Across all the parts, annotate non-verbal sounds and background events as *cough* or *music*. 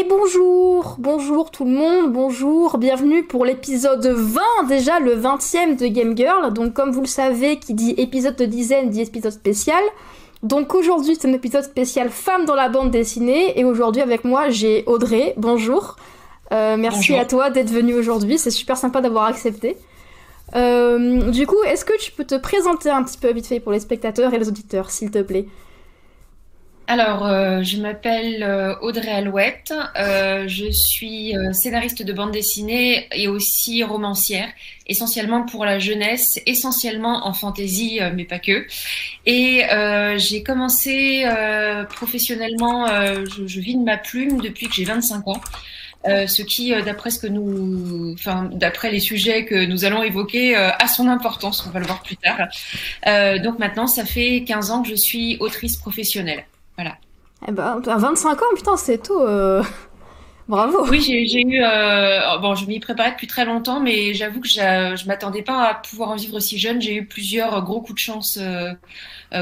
Et bonjour, bonjour tout le monde, bonjour, bienvenue pour l'épisode 20, déjà le 20e de Game Girl. Donc comme vous le savez, qui dit épisode de dizaine dit épisode spécial. Donc aujourd'hui c'est un épisode spécial femme dans la bande dessinée et aujourd'hui avec moi j'ai Audrey, bonjour. Euh, merci à toi d'être venue aujourd'hui, c'est super sympa d'avoir accepté. Euh, du coup, est-ce que tu peux te présenter un petit peu vite fait pour les spectateurs et les auditeurs, s'il te plaît? Alors, euh, je m'appelle euh, Audrey Alouette, euh, je suis scénariste de bande dessinée et aussi romancière, essentiellement pour la jeunesse, essentiellement en fantaisie, mais pas que. Et j'ai commencé professionnellement, je, je, vis de ma plume depuis que j'ai 25 ans. ce qui, d'après ce que nous, enfin, d'après les sujets que nous allons évoquer, a son importance. On va le voir plus tard. donc maintenant, ça fait 15 ans que je suis autrice professionnelle. Eh ben, à 25 ans, putain, c'est tôt. Euh. *laughs* Bravo. Oui, j'ai eu. Euh, bon, je m'y préparais depuis très longtemps, mais j'avoue que je ne m'attendais pas à pouvoir en vivre si jeune. J'ai eu plusieurs gros coups de chance euh,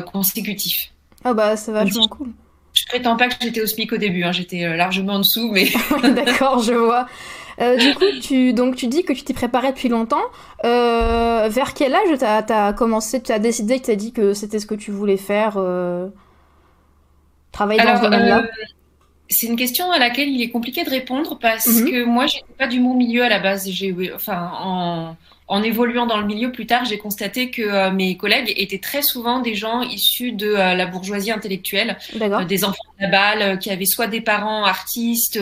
consécutifs. Ah bah, c'est vachement cool. Je prétends pas que j'étais au SMIC au début, hein. j'étais largement en dessous, mais. *laughs* D'accord, je vois. du coup, tu, donc, tu dis que tu t'y préparais depuis longtemps. vers quel âge tu as, commencé, tu as décidé que tu as dit que c'était ce que tu voulais faire travailler dans ce domaine-là euh, c'est une question à laquelle il est compliqué de répondre parce mhm. que moi, j'étais pas du bon milieu à la base. Enfin, en, en, évoluant dans le milieu plus tard, j'ai constaté que euh, mes collègues étaient très souvent des gens issus de euh, la bourgeoisie intellectuelle, des enfants de la balle, qui avaient soit des parents artistes,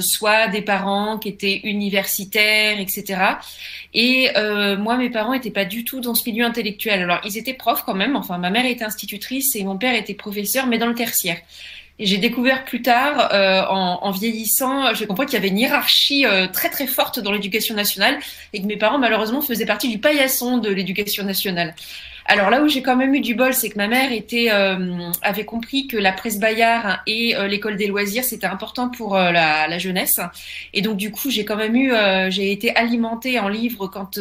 soit des parents qui étaient universitaires, etc. Et euh, moi, mes parents n'étaient pas du tout dans ce milieu intellectuel. Alors, ils étaient profs quand même. Enfin, ma mère était institutrice et mon père était professeur, mais dans le tertiaire. Et j'ai découvert plus tard, euh, en, en, vieillissant, j'ai compris qu'il y avait une hiérarchie euh, très très forte dans l'éducation nationale et que mes parents malheureusement faisaient partie du paillasson de l'éducation nationale. Alors là où j'ai quand même eu du bol, c'est que ma mère était, euh, avait compris que la presse Bayard et euh, l'école des loisirs, c'était important pour euh, la, la, jeunesse. Et donc du coup, j'ai quand même eu, j'ai été alimentée en livres quand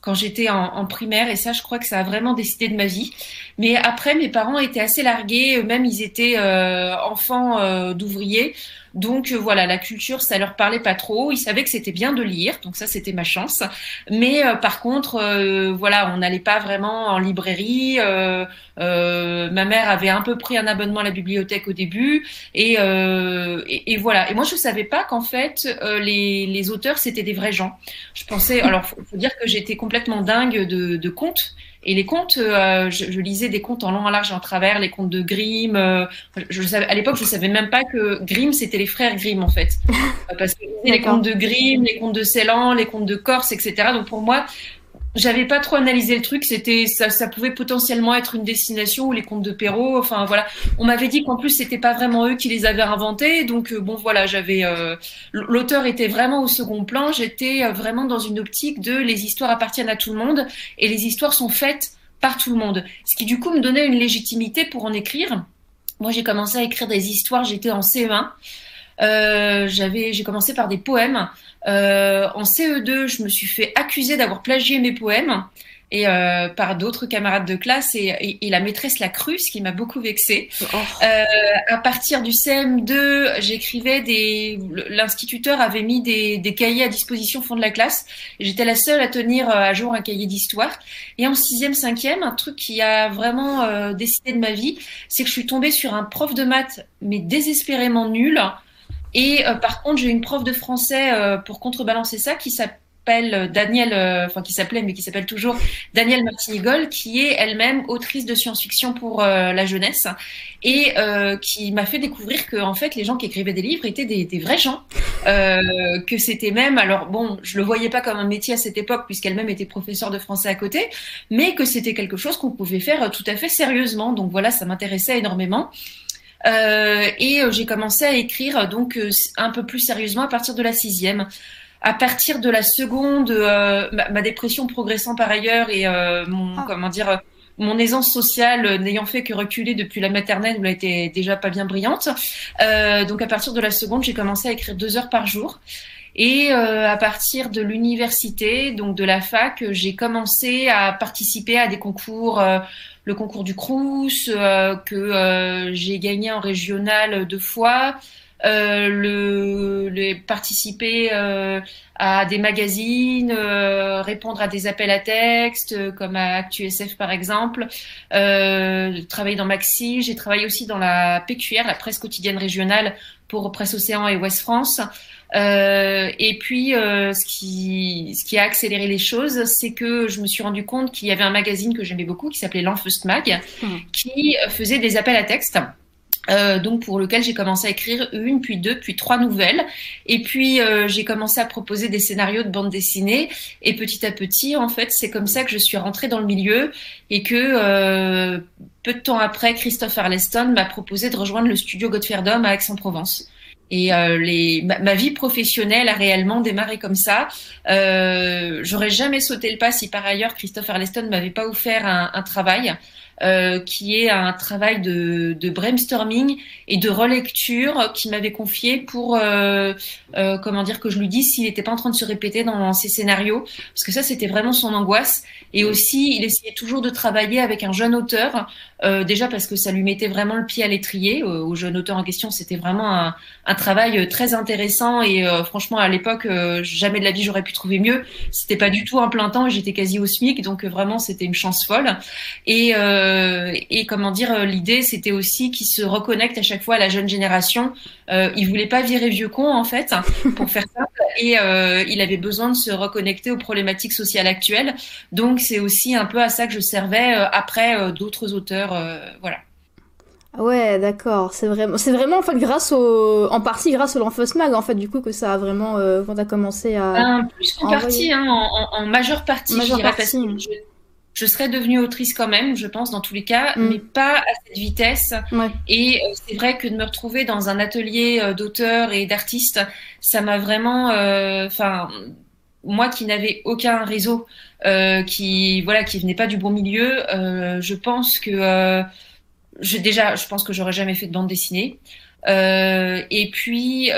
quand j'étais en, en, primaire. Et ça je crois que ça a vraiment décidé de ma vie. Mais après mes parents étaient assez largués. Eux-mêmes ils étaient enfants d'ouvriers donc euh, voilà, la culture, ça leur parlait pas trop. Ils savaient que c'était bien de lire, donc ça c'était ma chance. Mais euh, par contre, euh, voilà, on n'allait pas vraiment en librairie. ma mère avait un peu pris un abonnement à la bibliothèque au début, et, et, voilà. Et moi, je savais pas qu'en fait les, les, auteurs c'était des vrais gens. Je pensais, *laughs* alors faut, faut dire que j'étais complètement dingue de, de contes. Et les contes, euh, je, je, lisais des contes en long, en large et en travers, les contes de Grimm. Euh, je, savais, à l'époque, je savais même pas que Grimm, c'était les frères Grimm, en fait. *laughs* Parce que les contes de Grimm, les contes de Ceylan, les contes de Corse, etc. Donc pour moi, j'avais pas trop analysé le truc. C'était ça, ça pouvait potentiellement être une destination ou les contes de Perrault. Enfin voilà, on m'avait dit qu'en plus c'était pas vraiment eux qui les avaient inventés. Donc euh, bon voilà, j'avais euh, l'auteur était vraiment au second plan. J'étais euh, vraiment dans une optique de les histoires appartiennent à tout le monde et les histoires sont faites par tout le monde. Ce qui du coup me donnait une légitimité pour en écrire. Moi j'ai commencé à écrire des histoires. J'étais en CE1. Euh, j'avais, j'ai commencé par des poèmes. Euh, en CE2, je me suis fait accuser d'avoir plagié mes poèmes et euh, par d'autres camarades de classe et, et, la maîtresse l'a cru, ce qui m'a beaucoup vexée. Oh. Euh, à partir du CM2, j'écrivais des. L'instituteur avait mis des, des, cahiers à disposition au fond de la classe. J'étais la seule à tenir euh, à jour un cahier d'histoire. Et en sixième, cinquième, un truc qui a vraiment euh, décidé de ma vie, c'est que je suis tombée sur un prof de maths, mais désespérément nul. Et euh, par contre, j'ai une prof de français euh, pour contrebalancer ça qui s'appelle Daniel, euh, enfin qui s'appelait mais qui s'appelle toujours Danielle Martinigol, qui est elle-même autrice de science-fiction pour la jeunesse et qui m'a fait découvrir que en fait les gens qui écrivaient des livres étaient des, des vrais gens, que c'était même alors bon, je le voyais pas comme un métier à cette époque puisqu'elle-même était professeure de français à côté, mais que c'était quelque chose qu'on pouvait faire tout à fait sérieusement. Donc voilà, ça m'intéressait énormément. Euh, et euh, j'ai commencé à écrire donc euh, un peu plus sérieusement à partir de la sixième. À partir de la seconde, ma, dépression progressant par ailleurs et mon ah. comment dire mon aisance sociale n'ayant fait que reculer depuis la maternelle où elle était déjà pas bien brillante. Euh, donc à partir de la seconde, j'ai commencé à écrire deux heures par jour. Et euh, à partir de l'université, donc de la fac, j'ai commencé à participer à des concours, euh, le concours du Crous, euh, que j'ai gagné en régional deux fois. euh, le, le, participer euh, à des magazines, euh, répondre à des appels à texte, comme à ActuSF par exemple, travailler dans Maxi. J'ai travaillé aussi dans la PQR, la presse quotidienne régionale pour Presse Océan et Ouest France. Euh, et puis, euh, ce, qui, ce qui a accéléré les choses, c'est que je me suis rendu compte qu'il y avait un magazine que j'aimais beaucoup qui s'appelait l'Enfeust Mag, hmm. qui faisait des appels à texte. Euh, donc pour lequel j'ai commencé à écrire une, puis deux, puis trois nouvelles. Et puis euh, j'ai commencé à proposer des scénarios de bande dessinée. Et petit à petit, en fait, c'est comme ça que je suis rentrée dans le milieu et que euh, peu de temps après, Christophe Arleston m'a proposé de rejoindre le studio Godfrey Dom à Aix-en-Provence. Et euh, les, ma, vie professionnelle a réellement démarré comme ça. Euh, J'aurais jamais sauté le pas si par ailleurs Christophe Arleston m'avait pas offert un, un travail. Euh, qui est un travail de, de, brainstorming et de relecture qu'il m'avait confié pour, euh, euh, comment dire, que je lui dise s'il n'était pas en train de se répéter dans ses scénarios, parce que ça, c'était vraiment son angoisse. Et aussi, il essayait toujours de travailler avec un jeune auteur, euh, déjà parce que ça lui mettait vraiment le pied à l'étrier. Euh, au jeune auteur en question, c'était vraiment un, travail très intéressant et franchement, à l'époque, jamais de la vie j'aurais pu trouver mieux. C'était pas du tout un plein temps j'étais quasi au SMIC, donc vraiment, c'était une chance folle. Et euh, et comment dire, euh, l'idée c'était aussi qu'il se reconnecte à chaque fois à la jeune génération. Euh, il voulait pas virer vieux con en fait, pour faire ça, et euh, il avait besoin de se reconnecter aux problématiques sociales actuelles. Donc c'est aussi un peu à ça que je servais après d'autres auteurs, voilà. Ah ouais, d'accord. C'est vraiment, c'est vraiment en fait grâce au, en partie grâce au l'Enfos Mag en fait du coup que ça a vraiment quand t'as commencé à. Ben, plus qu'en partie, hein, en, majeure partie. Majeure je partie je serais devenue autrice quand même, je pense, dans tous les cas, mm. mais pas à cette vitesse. Et euh, c'est vrai que de me retrouver dans un atelier euh, d'auteurs et d'artistes, ça m'a vraiment, euh, enfin, moi qui n'avais aucun réseau, qui voilà, qui venait pas du bon milieu, je pense que je, déjà, je pense que j'aurais jamais fait de bande dessinée. et puis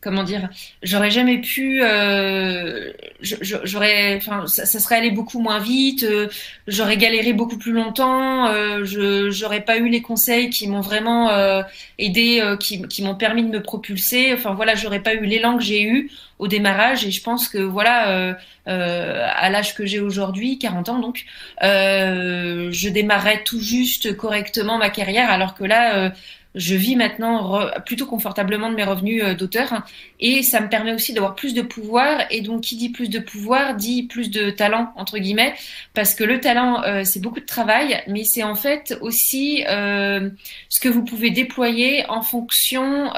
comment dire, j'aurais jamais pu, euh, j'aurais, enfin, ça, serait allé beaucoup moins vite, euh, j'aurais galéré beaucoup plus longtemps, euh, je j'aurais pas eu les conseils qui m'ont vraiment aidé, qui, qui m'ont permis de me propulser. Enfin voilà, j'aurais pas eu l'élan que j'ai eu au démarrage et je pense que voilà, à l'âge que j'ai aujourd'hui, 40 ans donc, je démarrais tout juste correctement ma carrière, alors que là je vis maintenant plutôt confortablement de mes revenus euh, d'auteur. Et ça me permet aussi d'avoir plus de pouvoir. Et donc qui dit plus de pouvoir dit plus de talent entre guillemets. Parce que le talent euh, c'est beaucoup de travail mais c'est en fait aussi euh, ce que vous pouvez déployer en fonction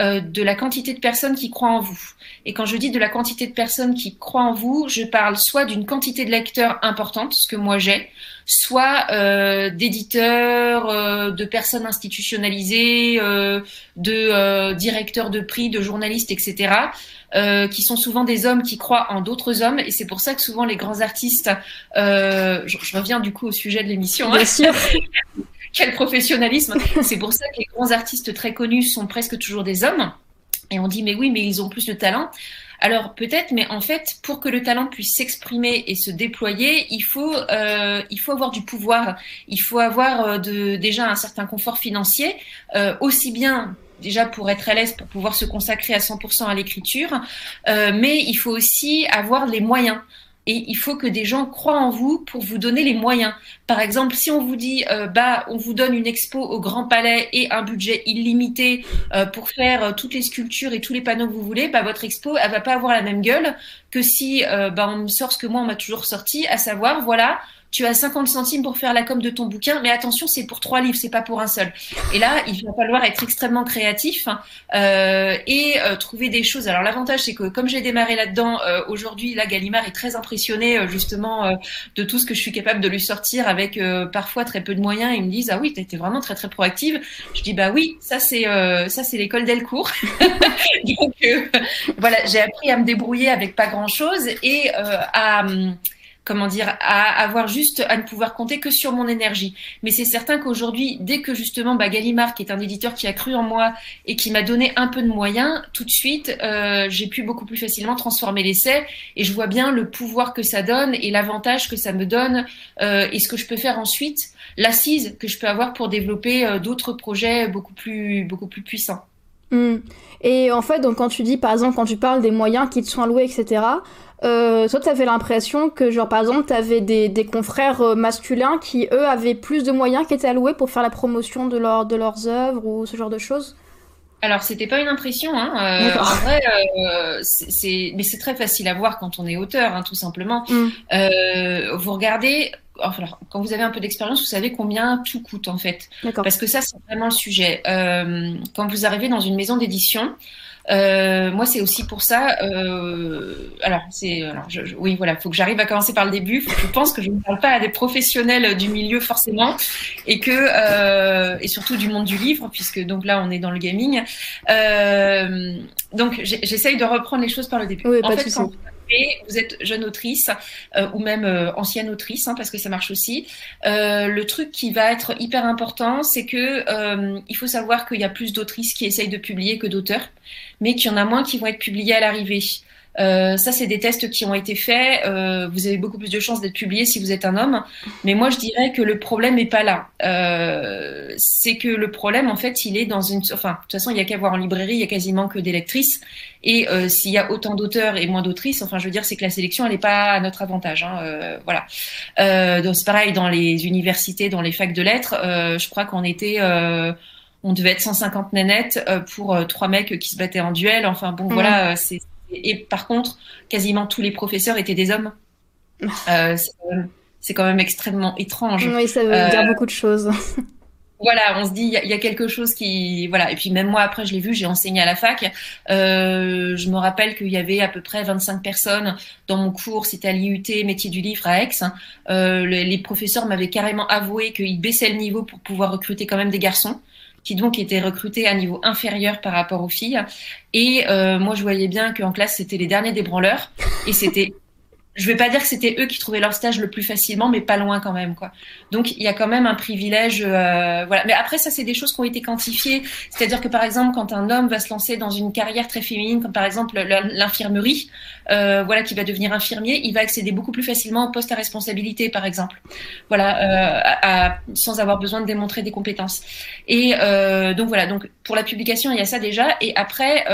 euh, de la quantité de personnes qui croient en vous. Et quand je dis de la quantité de personnes qui croient en vous, je parle soit d'une quantité de lecteurs importante, ce que moi j'ai, soit euh, d'éditeurs, euh, de personnes institutionnalisées, de directeurs de prix, de journalistes, etc. qui sont souvent des hommes qui croient en d'autres hommes, et c'est pour ça que souvent les grands artistes, je, reviens du coup au sujet de l'émission, hein. bien sûr, *laughs* quel professionnalisme. C'est pour ça que les grands artistes très connus sont presque toujours des hommes. Et on dit, mais oui, mais ils ont plus de talent. Alors peut-être, mais en fait, pour que le talent puisse s'exprimer et se déployer, il faut, euh, il faut avoir du pouvoir. Il faut avoir euh, de, déjà un certain confort financier, euh, aussi bien déjà pour être à l'aise, pour pouvoir se consacrer à 100% à l'écriture, euh, mais il faut aussi avoir les moyens et il faut que des gens croient en vous pour vous donner les moyens. Par exemple, si on vous dit, euh, bah, on vous donne une expo au Grand Palais et un budget illimité euh, pour faire euh, toutes les sculptures et tous les panneaux que vous voulez, bah, votre expo, elle va pas avoir la même gueule que si, bah, on me sort ce que moi on m'a toujours sorti, à savoir, voilà, tu as 50 centimes pour faire la com de ton bouquin, mais attention, c'est pour trois livres, c'est pas pour un seul. Et là, il va falloir être extrêmement créatif euh, et euh, trouver des choses. Alors l'avantage, c'est que comme j'ai démarré là-dedans, euh, aujourd'hui, là, Gallimard est très impressionné justement de tout ce que je suis capable de lui sortir avec parfois très peu de moyens. Ils me disent ah oui, tu été vraiment très très proactive. Je dis bah oui, ça c'est ça c'est l'école Delcourt. *laughs* Donc voilà, j'ai appris à me débrouiller avec pas grand chose et à comment dire, à avoir juste à ne pouvoir compter que sur mon énergie. Mais c'est certain qu'aujourd'hui, dès que justement bah, Gallimard, qui est un éditeur qui a cru en moi et qui m'a donné un peu de moyens, tout de suite, euh, j'ai pu beaucoup plus facilement transformer l'essai et je vois bien le pouvoir que ça donne et l'avantage que ça me donne euh, et ce que je peux faire ensuite, l'assise que je peux avoir pour développer euh, d'autres projets beaucoup plus, beaucoup plus puissants. Hmm. Et en fait, donc quand tu dis, par exemple, quand tu parles des moyens qui te sont alloués, etc., euh, toi, tu avais l'impression que, genre, par exemple, tu avais des, des confrères euh, masculins qui, eux, avaient plus de moyens qui étaient alloués pour faire la promotion de, leur, de leurs œuvres ou ce genre de choses? Alors, c'était pas une impression. Hein. Euh, en vrai, euh, c'est, mais c'est très facile à voir quand on est auteur, hein, tout simplement. Mm. Euh, vous regardez, enfin, quand vous avez un peu d'expérience, vous savez combien tout coûte en fait. Parce que ça, c'est vraiment le sujet. Quand vous arrivez dans une maison d'édition, euh, moi, c'est aussi pour ça. Euh, alors, c'est, oui, voilà, faut que j'arrive à commencer par le début. je pense que je ne parle pas à des professionnels du milieu forcément, et que euh, et surtout du monde du livre, puisque donc là, on est dans le gaming. Euh, donc, j'essaye de reprendre les choses par le début. Oui, en fait, vous êtes jeune autrice euh, ou même euh, ancienne autrice, hein, parce que ça marche aussi. Euh, le truc qui va être hyper important, c'est que il faut savoir qu'il y a plus d'autrices qui essayent de publier que d'auteurs, mais qu'il y en a moins qui vont être publiés à l'arrivée. Euh, ça, c'est des tests qui ont été faits. Euh, vous avez beaucoup plus de chances d'être publié si vous êtes un homme. Mais moi, je dirais que le problème n'est pas là. Euh, c'est que le problème, en fait, il est dans une. Enfin, de toute façon, il y a qu'à voir en librairie, il y a quasiment que des lectrices. Et euh, s'il y a autant d'auteurs et moins d'autrices, enfin, je veux dire, c'est que la sélection, elle n'est pas à notre avantage. Hein, euh, voilà. donc, c'est pareil dans les universités, dans les facs de lettres. je crois qu'on était on devait être 150 nénettes pour trois mecs qui se battaient en duel. Enfin bon, voilà, c'est et, par contre, quasiment tous les professeurs étaient des hommes. Euh, c'est quand même extrêmement étrange. Oui, ça veut dire euh, beaucoup de choses. *laughs* voilà, on se dit, il y, a quelque chose qui, voilà. Et puis même moi, après, je l'ai vu, j'ai enseigné à la fac. Euh, je me rappelle qu'il y avait à peu près 25 personnes dans mon cours, c'était à l'IUT, métier du livre à Aix. Euh, les, les, professeurs m'avaient carrément avoué qu'ils baissaient le niveau pour pouvoir recruter quand même des garçons qui donc étaient recrutés à niveau inférieur par rapport aux filles. Et euh, moi, je voyais bien qu'en classe, c'était les derniers des branleurs. Et c'était je vais pas dire que c'était eux qui trouvaient leur stage le plus facilement, mais pas loin quand même, quoi. Donc il y a quand même un privilège, euh, voilà. Mais après ça, c'est des choses qui ont été quantifiées. C'est-à-dire que par exemple, quand un homme va se lancer dans une carrière très féminine, comme par exemple l'infirmerie, euh, voilà, qui va devenir infirmier, il va accéder beaucoup plus facilement au poste à responsabilité, par exemple, voilà, euh, sans avoir besoin de démontrer des compétences. Et euh, donc voilà. Donc pour la publication, il y a ça déjà. Et après,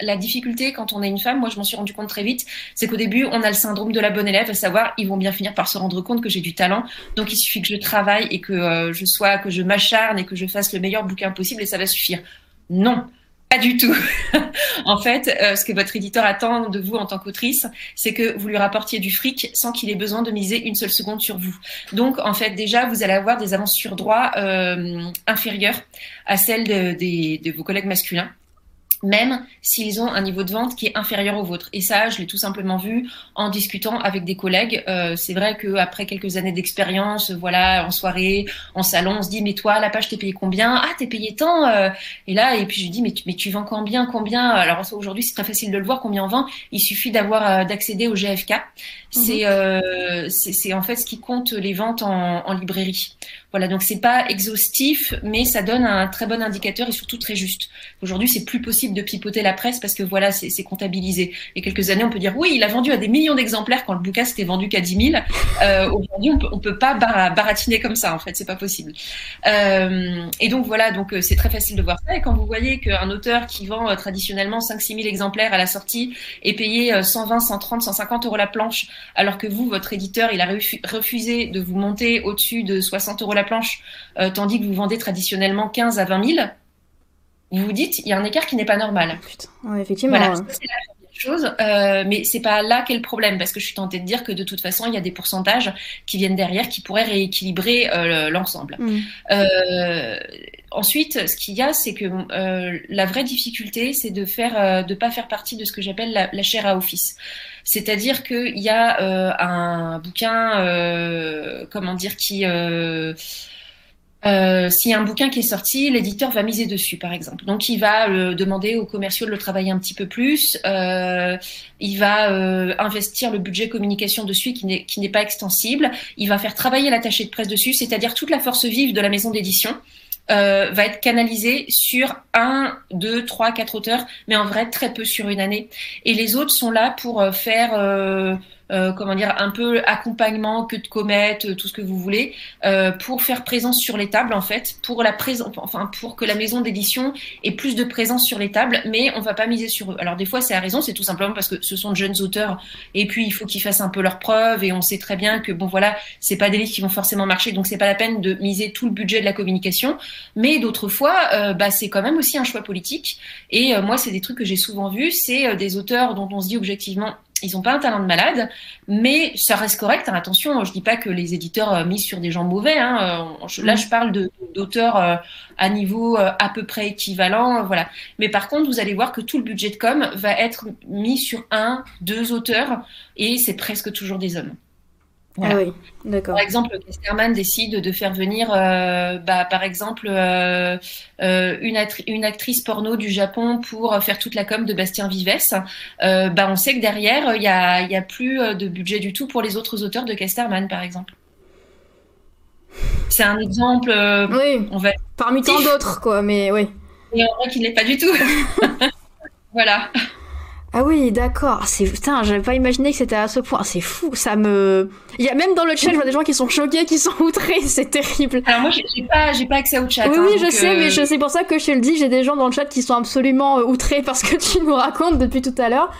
la difficulté quand on est une femme, moi je m'en suis rendu compte très vite, c'est qu'au début, on a le syndrome de la bonne élève, à savoir ils vont bien finir par se rendre compte que j'ai du talent. Donc il suffit que je travaille et que je sois, que je m'acharne et que je fasse le meilleur bouquin possible et ça va suffire. Non, pas du tout. *laughs* en fait, euh, ce que votre éditeur attend de vous en tant qu'autrice, c'est que vous lui rapportiez du fric sans qu'il ait besoin de miser une seule seconde sur vous. Donc, en fait, déjà, vous allez avoir des avances sur droit euh, inférieures à celles de vos collègues masculins même s'ils ont un niveau de vente qui est inférieur au vôtre. Et ça, je l'ai tout simplement vu en discutant avec des collègues. Euh, c'est vrai qu'après quelques années d'expérience, voilà, en soirée, en salon, on se dit mais toi, la page t'es payé combien? Ah, t'es payé tant. Euh. Et là, et puis je dis mais tu, mais tu vends combien Combien? Alors aujourd'hui, c'est très facile de le voir combien on vend. Il suffit d'avoir euh, d'accéder au GFK. C'est mhm. c'est en fait ce qui compte les ventes en, en librairie. Voilà, donc c'est pas exhaustif, mais ça donne un très bon indicateur et surtout très juste. Aujourd'hui, c'est plus possible de pipoter la presse parce que voilà, c'est comptabilisé. A quelques années, on peut dire oui, il a vendu à des millions d'exemplaires quand le bouquin s'était vendu qu'à 10 000. Euh, Aujourd'hui, on peut, peut pas baratiner comme ça. En fait, c'est pas possible. Euh, et donc voilà, donc euh, c'est très facile de voir ça. Et quand vous voyez qu'un auteur qui vend euh, traditionnellement 5 6 000 exemplaires à la sortie est payé 120, 130, 150 euros la planche, alors que vous, votre éditeur, il a refusé de vous monter au-dessus de 60 euros la planche, euh, tandis que vous vendez traditionnellement 15 à 20 000, vous vous dites, il y a un écart qui n'est pas normal. Putain, effectivement. Voilà, c'est la première chose, euh, mais c'est pas là qu'est le problème, parce que je suis tentée de dire que de toute façon, il y a des pourcentages qui viennent derrière qui pourraient rééquilibrer euh, l'ensemble. Mm. Ensuite, ce qu'il y a, c'est que la vraie difficulté, c'est de faire, de pas faire partie de ce que j'appelle la, la chair à office. C'est-à-dire qu'il y a un bouquin, comment dire, qui euh, y a un bouquin qui est sorti, l'éditeur va miser dessus, par exemple. Donc, il va euh, demander aux commerciaux de le travailler un petit peu plus. Euh, il va euh, investir le budget communication dessus qui n'est pas extensible. Il va faire travailler l'attaché de presse dessus, c'est-à-dire toute la force vive de la maison d'édition. Euh, va être canalisée sur un, deux, trois, quatre auteurs, mais en vrai très peu sur une année. Et les autres sont là pour faire euh, comment dire, un peu accompagnement, que de comètes, euh, tout ce que vous voulez, euh, pour faire présence sur les tables en fait, pour la présence, enfin pour que la maison d'édition ait plus de présence sur les tables, mais on va pas miser sur eux. Alors des fois c'est à raison, c'est tout simplement parce que ce sont de jeunes auteurs et puis il faut qu'ils fassent un peu leurs preuves et on sait très bien que bon voilà, c'est pas des livres qui vont forcément marcher, donc c'est pas la peine de miser tout le budget de la communication. Mais d'autres fois, bah c'est quand même aussi un choix politique. Et moi c'est des trucs que j'ai souvent vus, c'est des auteurs dont on se dit objectivement ils n'ont pas un talent de malade, mais ça reste correct. Hein, attention, je dis pas que les éditeurs euh, misent sur des gens mauvais. Hein, euh, là, mm. je parle d'auteurs euh, à niveau à peu près équivalent, voilà. Mais par contre, vous allez voir que tout le budget de com va être mis sur un, deux auteurs, et c'est presque toujours des hommes. Ah oui, d'accord. Par exemple, Kesterman décide de faire venir, euh, bah, par exemple, euh, euh, une, une, actrice porno du Japon pour faire toute la com de Bastien Vives. bah, on sait que derrière, il n'y a, y a plus de budget du tout pour les autres auteurs de Kesterman, par exemple. C'est un exemple. oui. On va... Parmi tant d'autres, quoi, mais oui. Et en vrai, qu'il n'est pas du tout. *laughs* voilà. Ah oui, d'accord. C'est putain, j'avais pas imaginé que c'était à ce point. C'est fou, ça me. Il y a même dans le chat, je vois des gens qui sont choqués, qui sont *laughs* outrés. C'est terrible. Alors moi, j'ai pas, j'ai pas accès au chat. Oui, oui, hein, je sais, mais euh, c'est pour ça que je te le dis. J'ai des gens dans le chat qui sont absolument euh, outrés parce que tu nous racontes depuis tout à l'heure.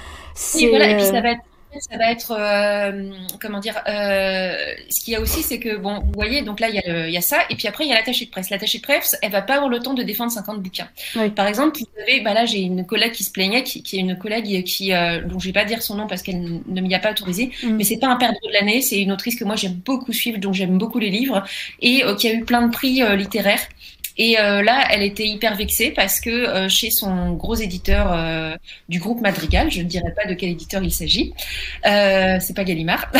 Oui, voilà, et puis ça va être ça va être euh, comment dire euh, ce qu'il y a aussi c'est que bon vous voyez donc là il y, a il y a ça et puis après il y a l'attaché de presse. L'attaché de presse elle va pas avoir le temps de défendre 50 bouquins. Par exemple vous savez bah là j'ai une collègue qui se plaignait qui, qui est une collègue qui euh, dont je vais pas dire son nom parce qu'elle ne m'y a pas autorisé mm. mais c'est pas un perdre de l'année c'est une autrice que moi j'aime beaucoup suivre donc j'aime beaucoup les livres et qui a eu plein de prix littéraires et euh, là, elle était hyper vexée parce que euh, chez son gros éditeur euh, du groupe Madrigal, je ne dirais pas de quel éditeur il s'agit, c'est pas Gallimard,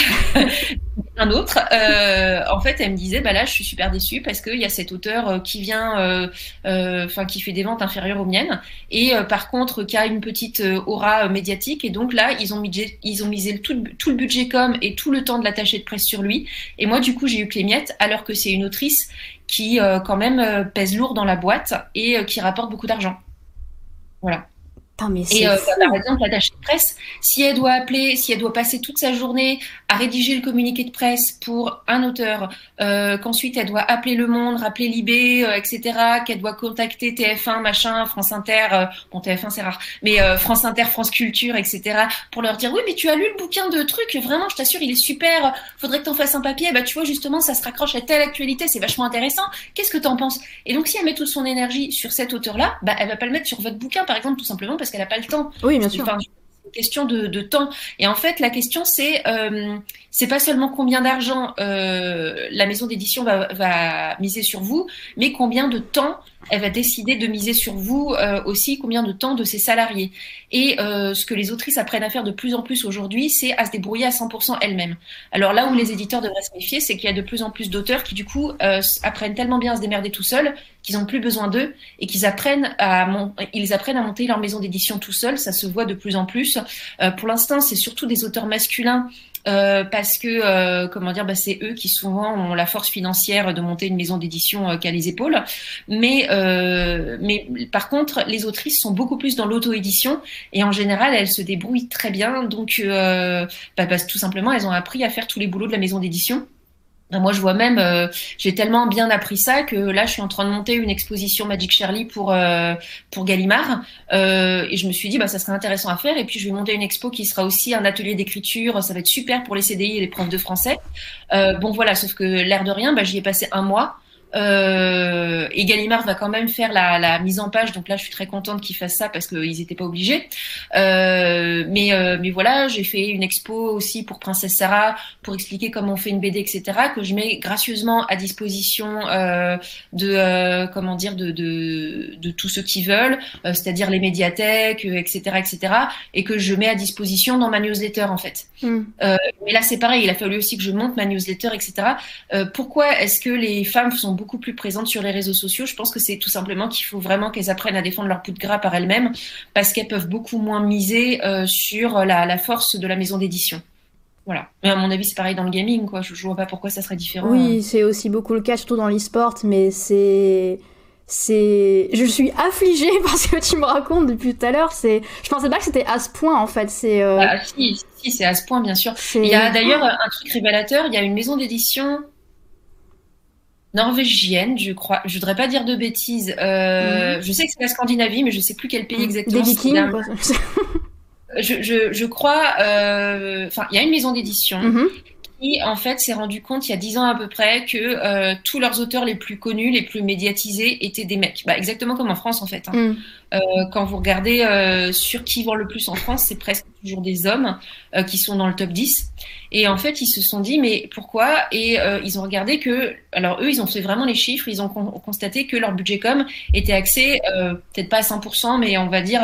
*laughs* un autre. en fait, elle me disait, bah là, je suis super déçue parce qu'il y a cet auteur qui vient, enfin, qui fait des ventes inférieures aux miennes, et par contre, qui a une petite aura médiatique. Et donc là, ils ont misé tout, tout le budget com et tout le temps de l'attaché de presse sur lui. Et moi, du coup, j'ai eu que les miettes, alors que c'est une autrice qui euh, quand même euh, pèse lourd dans la boîte et euh, qui rapporte beaucoup d'argent. Voilà et euh, par exemple, l'attaché de presse, si elle doit appeler, si elle doit passer toute sa journée à rédiger le communiqué de presse pour un auteur, euh, qu'ensuite elle doit appeler Le Monde, rappeler Libé, euh, etc., qu'elle doit contacter TF1, machin, France Inter, bon TF1 c'est rare, mais France Inter, France Culture, etc., pour leur dire oui mais tu as lu le bouquin de trucs, vraiment je t'assure il est super, faudrait que t'en fasses un papier, bah tu vois justement ça se raccroche à telle actualité, c'est vachement intéressant, qu'est-ce que t'en penses? Et donc si elle met toute son énergie sur cet auteur-là, bah elle va pas le mettre sur votre bouquin par exemple tout simplement parce qu'elle n'a pas le temps. Oui, bien sûr. c'est une question de, temps. Et en fait, la question, c'est euh, c'est pas seulement combien d'argent euh, la maison d'édition va, va, miser sur vous, mais combien de temps elle va décider de miser sur vous euh, aussi, combien de temps de ses salariés. Et euh, ce que les autrices apprennent à faire de plus en plus aujourd'hui, c'est à se débrouiller à 100% elles-mêmes. Alors là où les éditeurs devraient se méfier, c'est qu'il y a de plus en plus d'auteurs qui du coup euh, apprennent tellement bien à se démerder tout seuls qu'ils n'ont plus besoin d'eux et qu'ils apprennent à apprennent à monter leur maison d'édition tout seuls. Ça se voit de plus en plus. pour l'instant, c'est surtout des auteurs masculins euh, parce que euh, comment dire, bah, c'est eux qui souvent ont la force financière de monter une maison d'édition euh, qu'à les épaules. Mais mais par contre, les autrices sont beaucoup plus dans l'auto-édition et en général, elles se débrouillent très bien. Donc, bah, parce, tout simplement, elles ont appris à faire tous les boulots de la maison d'édition. Moi, je vois même, euh, j'ai tellement bien appris ça que là, je suis en train de monter une exposition Magic Shirley pour euh, pour Gallimard, euh, et je me suis dit, bah, ça serait intéressant à faire. Et puis, je vais monter une expo qui sera aussi un atelier d'écriture. Ça va être super pour les CDI et les profs de français. bon, voilà, sauf que l'air de rien, bah, j'y ai passé un mois. Euh, et Gallimard va quand même faire la, la, mise en page, donc là je suis très contente qu'ils fassent ça parce qu'ils n'étaient pas obligés. Euh, mais, euh, mais voilà, j'ai fait une expo aussi pour Princesse Sarah pour expliquer comment on fait une BD, etc. que je mets gracieusement à disposition euh, de euh, comment dire de, de, de tous ceux qui veulent, euh, c'est-à-dire les médiathèques, etc., etc. Et que je mets à disposition dans ma newsletter en fait. Mm. mais là c'est pareil, il a fallu aussi que je monte ma newsletter, etc. pourquoi est-ce que les femmes sont beaucoup plus présentes sur les réseaux sociaux. Je pense que c'est tout simplement qu'il faut vraiment qu'elles apprennent à défendre leur bout de gras par elles-mêmes parce qu'elles peuvent beaucoup moins miser sur la, la force de la maison d'édition. Voilà. Mais à mon avis, c'est pareil dans le gaming, quoi. Je, je vois pas pourquoi ça serait différent. Oui, c'est aussi beaucoup le cas, surtout dans l'e-sport, mais c'est c'est je suis affligée *laughs* parce que tu me racontes depuis tout à l'heure c'est je pensais pas que c'était à ce point en fait c'est euh... ah, si, si c'est à ce point bien sûr il y a d'ailleurs un truc révélateur il y a une maison d'édition norvégienne je crois je voudrais pas dire de bêtises euh, mm. je sais que c'est la Scandinavie mais je sais plus quel pays exactement des Vikings *laughs* je, je, je, crois euh, enfin il y a une maison d'édition -hmm qui en fait s'est rendu compte il y a dix ans à peu près que euh, tous leurs auteurs les plus connus, les plus médiatisés étaient des mecs. Bah, exactement comme en France en fait. Hein. Mm. Euh, quand vous regardez euh, sur qui vend le plus en France, c'est presque toujours des hommes euh, qui sont dans le top 10. Et en fait, ils se sont dit, mais pourquoi? Et ils ont regardé que, alors eux, ils ont fait vraiment les chiffres, ils ont constaté que leur budget com était axé, peut-être pas à 100%, mais on va dire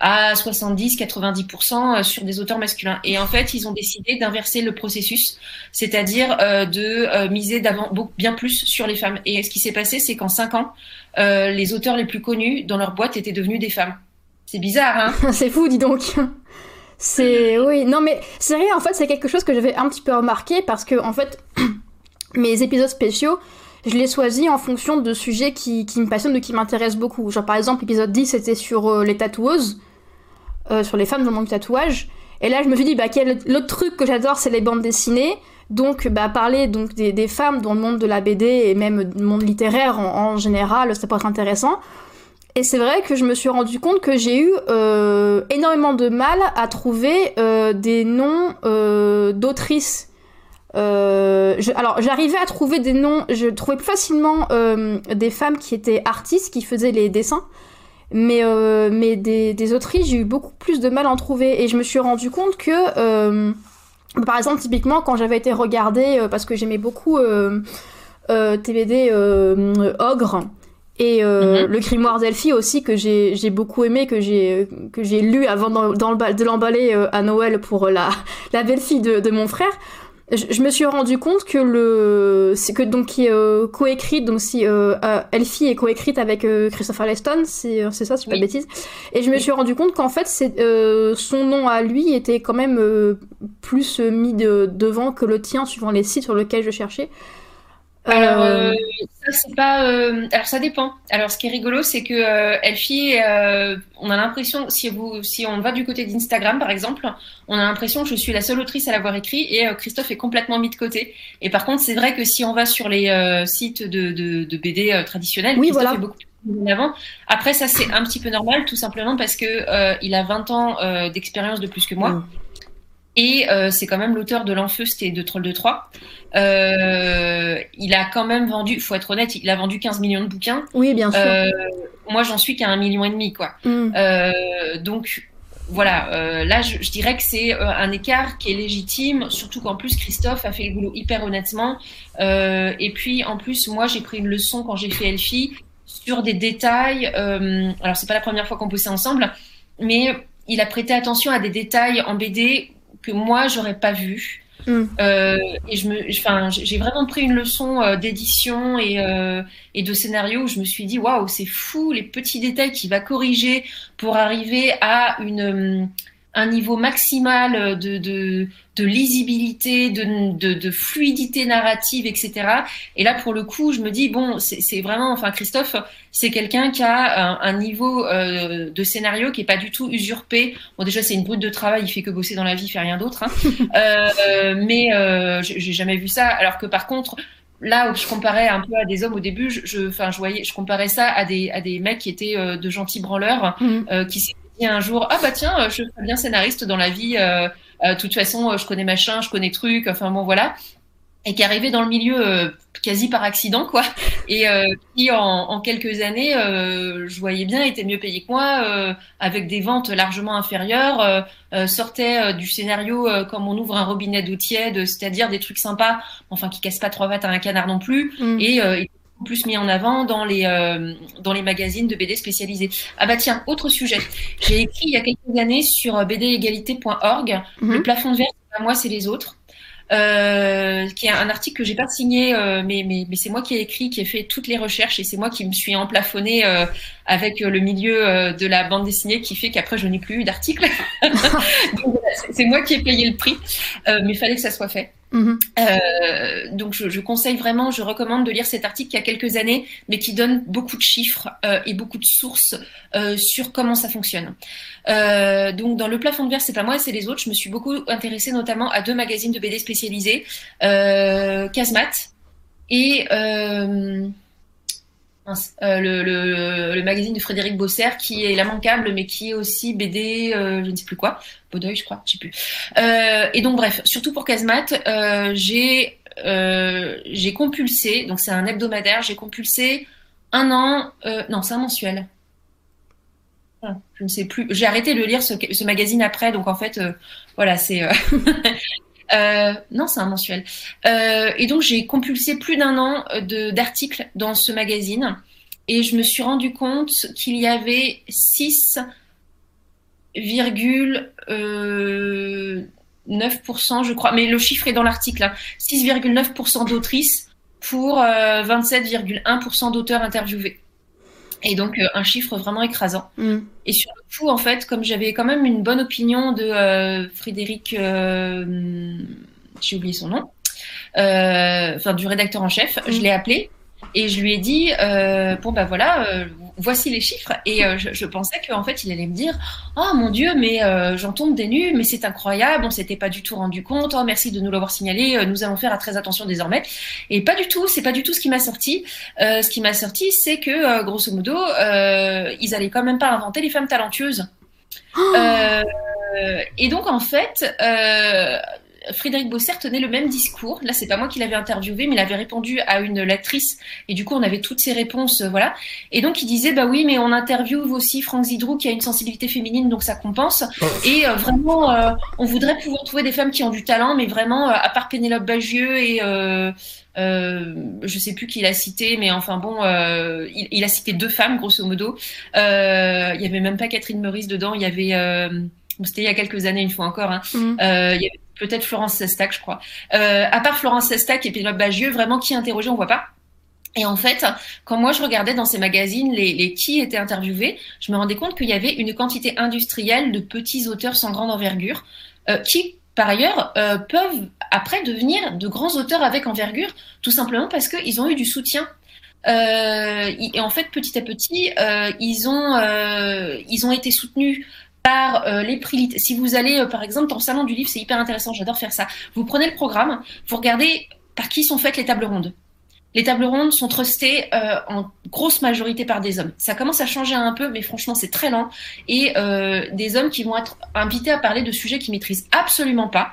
à 70-90% sur des auteurs masculins. Et en fait, ils ont décidé d'inverser le processus, c'est-à-dire de miser d'avant bien plus sur les femmes. Et ce qui s'est passé, c'est qu'en 5 ans, euh, les auteurs les plus connus dans leur boîte étaient devenus des femmes. C'est bizarre, hein *laughs* C'est fou, dis donc. C'est oui, non mais vrai en fait, c'est quelque chose que j'avais un petit peu remarqué parce que en fait *clears throat* mes épisodes spéciaux, je les choisis en fonction de sujets qui, qui me passionnent ou qui m'intéressent beaucoup. Genre par exemple, l'épisode 10 c'était sur euh, les tatoueuses, euh, sur les femmes dans le monde du tatouage. Et là, je me suis dit, bah, quel... l'autre truc que j'adore, c'est les bandes dessinées. Donc, bah, parler donc des, femmes dans le monde de la BD et même le monde littéraire en, général, ça peut être intéressant. Et c'est vrai que je me suis rendu compte que j'ai eu euh, énormément de mal à trouver euh, des noms euh, d'autrices. Alors j'arrivais à trouver des noms, je trouvais plus facilement des femmes qui étaient artistes, qui faisaient les dessins, mais, mais des autrices, j'ai eu beaucoup plus de mal à en trouver. Et je me suis rendu compte que par exemple, typiquement, quand j'avais été regardée, euh, parce que j'aimais beaucoup euh, euh, TVD euh, Ogre, et euh, mm -hmm. le grimoire d'Elfie aussi, que j'ai beaucoup aimé, que j'ai lu avant dans, dans le, de l'emballer à Noël pour la, *laughs* la belle-fille de, de, mon frère, je, je, me suis rendu compte que le c'est que donc qui est euh, coécrite donc si euh, euh, Elfie est coécrite avec euh, Christopher Leston c'est c'est ça si oui. pas de bêtises. Et je me suis rendu compte qu'en fait c'est son nom à lui était quand même plus mis de, devant que le tien suivant les sites sur lesquels je cherchais alors, euh, ça, c'est pas. Euh, alors, ça dépend. Alors, ce qui est rigolo, c'est que euh, Elfie, euh, on a l'impression, si, vous, si on va du côté d'Instagram, par exemple, on a l'impression que je suis la seule autrice à l'avoir écrit et euh, Christophe est complètement mis de côté. Et par contre, c'est vrai que si on va sur les euh, sites de, de, de BD traditionnels, oui, Christophe voilà. est beaucoup plus avant. Après, ça, c'est un petit peu normal, tout simplement parce que il a 20 ans d'expérience de plus que moi. Mmh. Et euh, c'est quand même l'auteur de L'Enfeust et de Troll de 3. Euh, il a quand même vendu, faut être honnête, il a vendu 15 millions de bouquins. Oui, bien sûr. Euh, moi, j'en suis qu'à un million et demi, quoi. Mm. donc, voilà, euh, là, je, je, dirais que c'est euh, un écart qui est légitime, surtout qu'en plus, Christophe a fait le boulot hyper honnêtement. Euh, et puis, en plus, moi, j'ai pris une leçon quand j'ai fait Elfie sur des détails. alors, c'est pas la première fois qu'on bossait ensemble, mais il a prêté attention à des détails en BD que moi j'aurais pas vu. Mm. Euh, et je me, enfin, j'ai vraiment pris une leçon euh, d'édition et, euh, et de scénario où je me suis dit waouh, c'est fou les petits détails qu'il va corriger pour arriver à une un niveau maximal de, de, de lisibilité, de, de, de, fluidité narrative, etc. Et là, pour le coup, je me dis, bon, c'est vraiment, enfin, Christophe, c'est quelqu'un qui a un, un niveau euh, de scénario qui est pas du tout usurpé. Bon, déjà, c'est une brute de travail, il fait que bosser dans la vie, il fait rien d'autre. Hein. *laughs* euh, mais euh, j'ai jamais vu ça. Alors que par contre, là où je comparais un peu à des hommes au début, je, enfin, je, voyais, je comparais ça à des, à des mecs qui étaient euh, de gentils branleurs, mmh. euh, qui s'étaient dit un jour, ah bah tiens, je serais bien scénariste dans la vie. Euh, de toute façon, je connais machin, je connais truc. Enfin bon, voilà et qui est arrivé dans le milieu euh, quasi par accident quoi et euh, qui en, en, quelques années euh, je voyais bien était mieux payé que moi euh, avec des ventes largement inférieures euh, sortait du scénario comme on ouvre un robinet d'eau tiède c'est-à-dire des trucs sympas enfin qui cassent pas trois pattes à un canard non plus mm. et plus mis en avant dans les dans les magazines de BD spécialisés. Ah bah tiens, autre sujet. J'ai écrit il y a quelques années sur bdégalité.org, mm -hmm. le plafond de verre, c'est pas moi, c'est les autres. euh, qui est un article que j'ai pas signé, euh, mais, mais, mais c'est moi qui ai écrit, qui ai fait toutes les recherches et c'est moi qui me suis emplafonnée euh, avec le milieu euh, de la bande dessinée qui fait qu'après je n'ai plus eu d'article. *laughs* c'est moi qui ai payé le prix, euh, mais il fallait que ça soit fait. Mm -hmm. donc je, je, conseille vraiment, je recommande de lire cet article qui a quelques années, mais qui donne beaucoup de chiffres et beaucoup de sources sur comment ça fonctionne. donc dans le plafond de verre, c'est pas moi, c'est les autres. Je me suis beaucoup intéressée notamment à deux magazines de BD spécialisés, euh, Casmat et euh, euh, le, le, le, magazine de Frédéric Bosser qui est l'immanquable mais qui est aussi BD euh, je ne sais plus quoi. Baudeuil je crois je sais plus. Euh, et donc bref surtout pour Casmat euh, j'ai j'ai compulsé donc c'est un hebdomadaire j'ai compulsé un an non c'est un mensuel. Je ne sais plus. J'ai arrêté de lire ce, magazine après donc en fait voilà c'est *laughs* Euh, non, c'est un mensuel. Euh, et donc j'ai compulsé plus d'un an d'articles dans ce magazine et je me suis rendu compte qu'il y avait 6,9%, euh, je crois, mais le chiffre est dans l'article, hein, 6,9% d'autrices pour 27,1% euh, d'auteurs interviewés. Et donc euh, un chiffre vraiment écrasant. Mm. Et sur le coup, en fait, comme j'avais quand même une bonne opinion de euh, Frédéric, euh, j'ai oublié son nom, euh, enfin du rédacteur en chef, mm. je l'ai appelé et je lui ai dit euh, bon bah voilà euh, voici les chiffres. Et euh, je, je, pensais qu'en fait il allait me dire oh mon dieu mais euh, j'en tombe des nues mais c'est incroyable on s'était pas du tout rendu compte. Oh merci de nous l'avoir signalé euh, nous allons faire à très attention désormais et pas du tout c'est pas du tout ce qui m'a sorti. Ce qui m'a sorti c'est que grosso modo ils allaient quand même pas inventer les femmes talentueuses. Oh et donc en fait Frédéric Bosser tenait le même discours. Là, c'est pas moi qui l'avais interviewé, mais il avait répondu à une lectrice. Et du coup, on avait toutes ses réponses, euh, voilà. Et donc, il disait, bah oui, mais on interviewe aussi Franck Zidrou qui a une sensibilité féminine, donc ça compense. Oh. Et euh, vraiment, euh, on voudrait pouvoir trouver des femmes qui ont du talent, mais vraiment, euh, à part Pénélope Bagieux et euh, je sais plus qui il a cité, mais enfin bon, il, il, a cité deux femmes, grosso modo. il y avait même pas Catherine Meurice dedans. Il y avait c'était il y a quelques années une fois encore. Hein. Euh, il y avait peut-être Florence Sestac, je crois. Euh, à part Florence Sestac et Pénélope Bagieux, vraiment qui interrogeait, on voit pas. Et en fait, quand moi je regardais dans ces magazines les, qui étaient interviewés, je me rendais compte qu'il y avait une quantité industrielle de petits auteurs sans grande envergure euh, qui, par ailleurs, euh, peuvent après devenir de grands auteurs avec envergure, tout simplement parce qu'ils ont eu du soutien. Et en fait, petit à petit, ils ont ils ont été soutenus par euh, les prix. Si vous allez, euh, par exemple, dans le salon du livre, c'est hyper intéressant, j'adore faire ça. Vous prenez le programme, vous regardez par qui sont faites les tables rondes. Les tables rondes sont trustées euh, en grosse majorité par des hommes. Ça commence à changer un peu, mais franchement, c'est très lent. Et des hommes qui vont être invités à parler de sujets qu'ils maîtrisent absolument pas,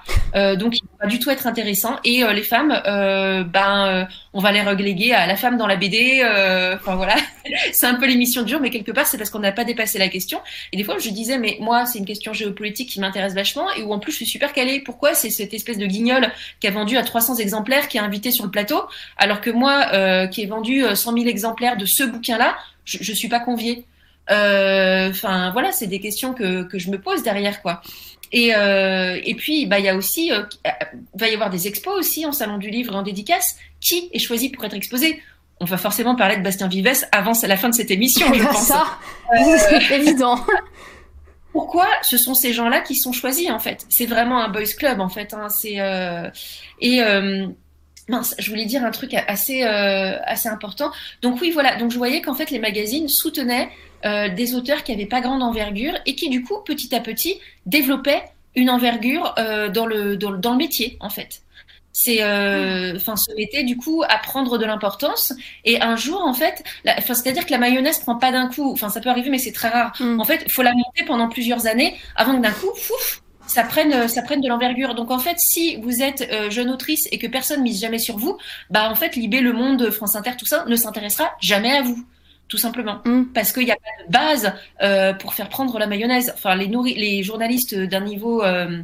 donc ils pas du tout être intéressants. Et euh, les femmes, euh, ben, on va les reléguer à la femme dans la BD. Enfin voilà, *laughs* c'est un peu l'émission dure, mais quelque part, c'est parce qu'on n'a pas dépassé la question. Et des fois, je disais, mais moi, c'est une question géopolitique qui m'intéresse vachement, et où en plus, je suis super calée. Pourquoi c'est cette espèce de guignol qui a vendu à 300 exemplaires qui est invité sur le plateau, alors que moi euh, qui ai vendu 100 000 exemplaires de ce bouquin-là, je, je suis pas conviée. Enfin, voilà, c'est des questions que, que je me pose derrière, quoi. Et, euh, et puis, bah, il y a aussi, euh, va y avoir des expos aussi en salon du livre et en dédicace. Qui est choisi pour être exposé? On va forcément parler de Bastien Vives avant la fin de cette émission, je *laughs* pense. Ça, c'est *laughs* évident. Pourquoi ce sont ces gens-là qui sont choisis en fait? C'est vraiment un boys club en fait. Hein. C'est et Mince, je voulais dire un truc assez euh, assez important. Donc oui, voilà. Donc je voyais qu'en fait les magazines soutenaient euh, des auteurs qui avaient pas grande envergure et qui du coup petit à petit développaient une envergure euh, dans le dans, dans, le métier en fait. C'est euh, enfin se mettait du coup à prendre de l'importance et un jour en fait, enfin c'est-à-dire que la mayonnaise prend pas d'un coup. Enfin ça peut arriver mais c'est très rare. Mm. En fait, il faut la monter pendant plusieurs années avant que d'un coup, fouf, ça prenne, euh, ça prenne de l'envergure. Donc en fait, si vous êtes euh, jeune autrice et que personne mise jamais sur vous, bah en fait, Libé, Le Monde, France Inter, tout ça ne s'intéressera jamais à vous. Tout simplement. Mm. Parce qu'il n'y a pas de base euh, pour faire prendre la mayonnaise. Enfin, les, les journalistes d'un niveau euh,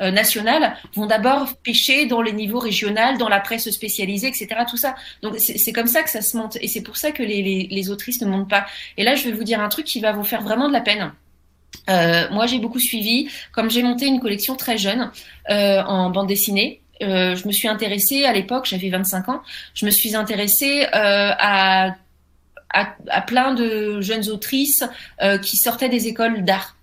euh, national vont d'abord pêcher dans les niveaux régionaux, dans la presse spécialisée, etc. Tout ça. Donc c'est comme ça que ça se monte. Et c'est pour ça que les, les, les autrices ne montent pas. Et là, je vais vous dire un truc qui va vous faire vraiment de la peine. Euh, moi, j'ai beaucoup suivi. Comme j'ai monté une collection très jeune euh, en bande dessinée, je me suis intéressée à l'époque, j'avais 25 ans, je me suis intéressée à, à, à, plein de jeunes autrices qui sortaient des écoles d'art.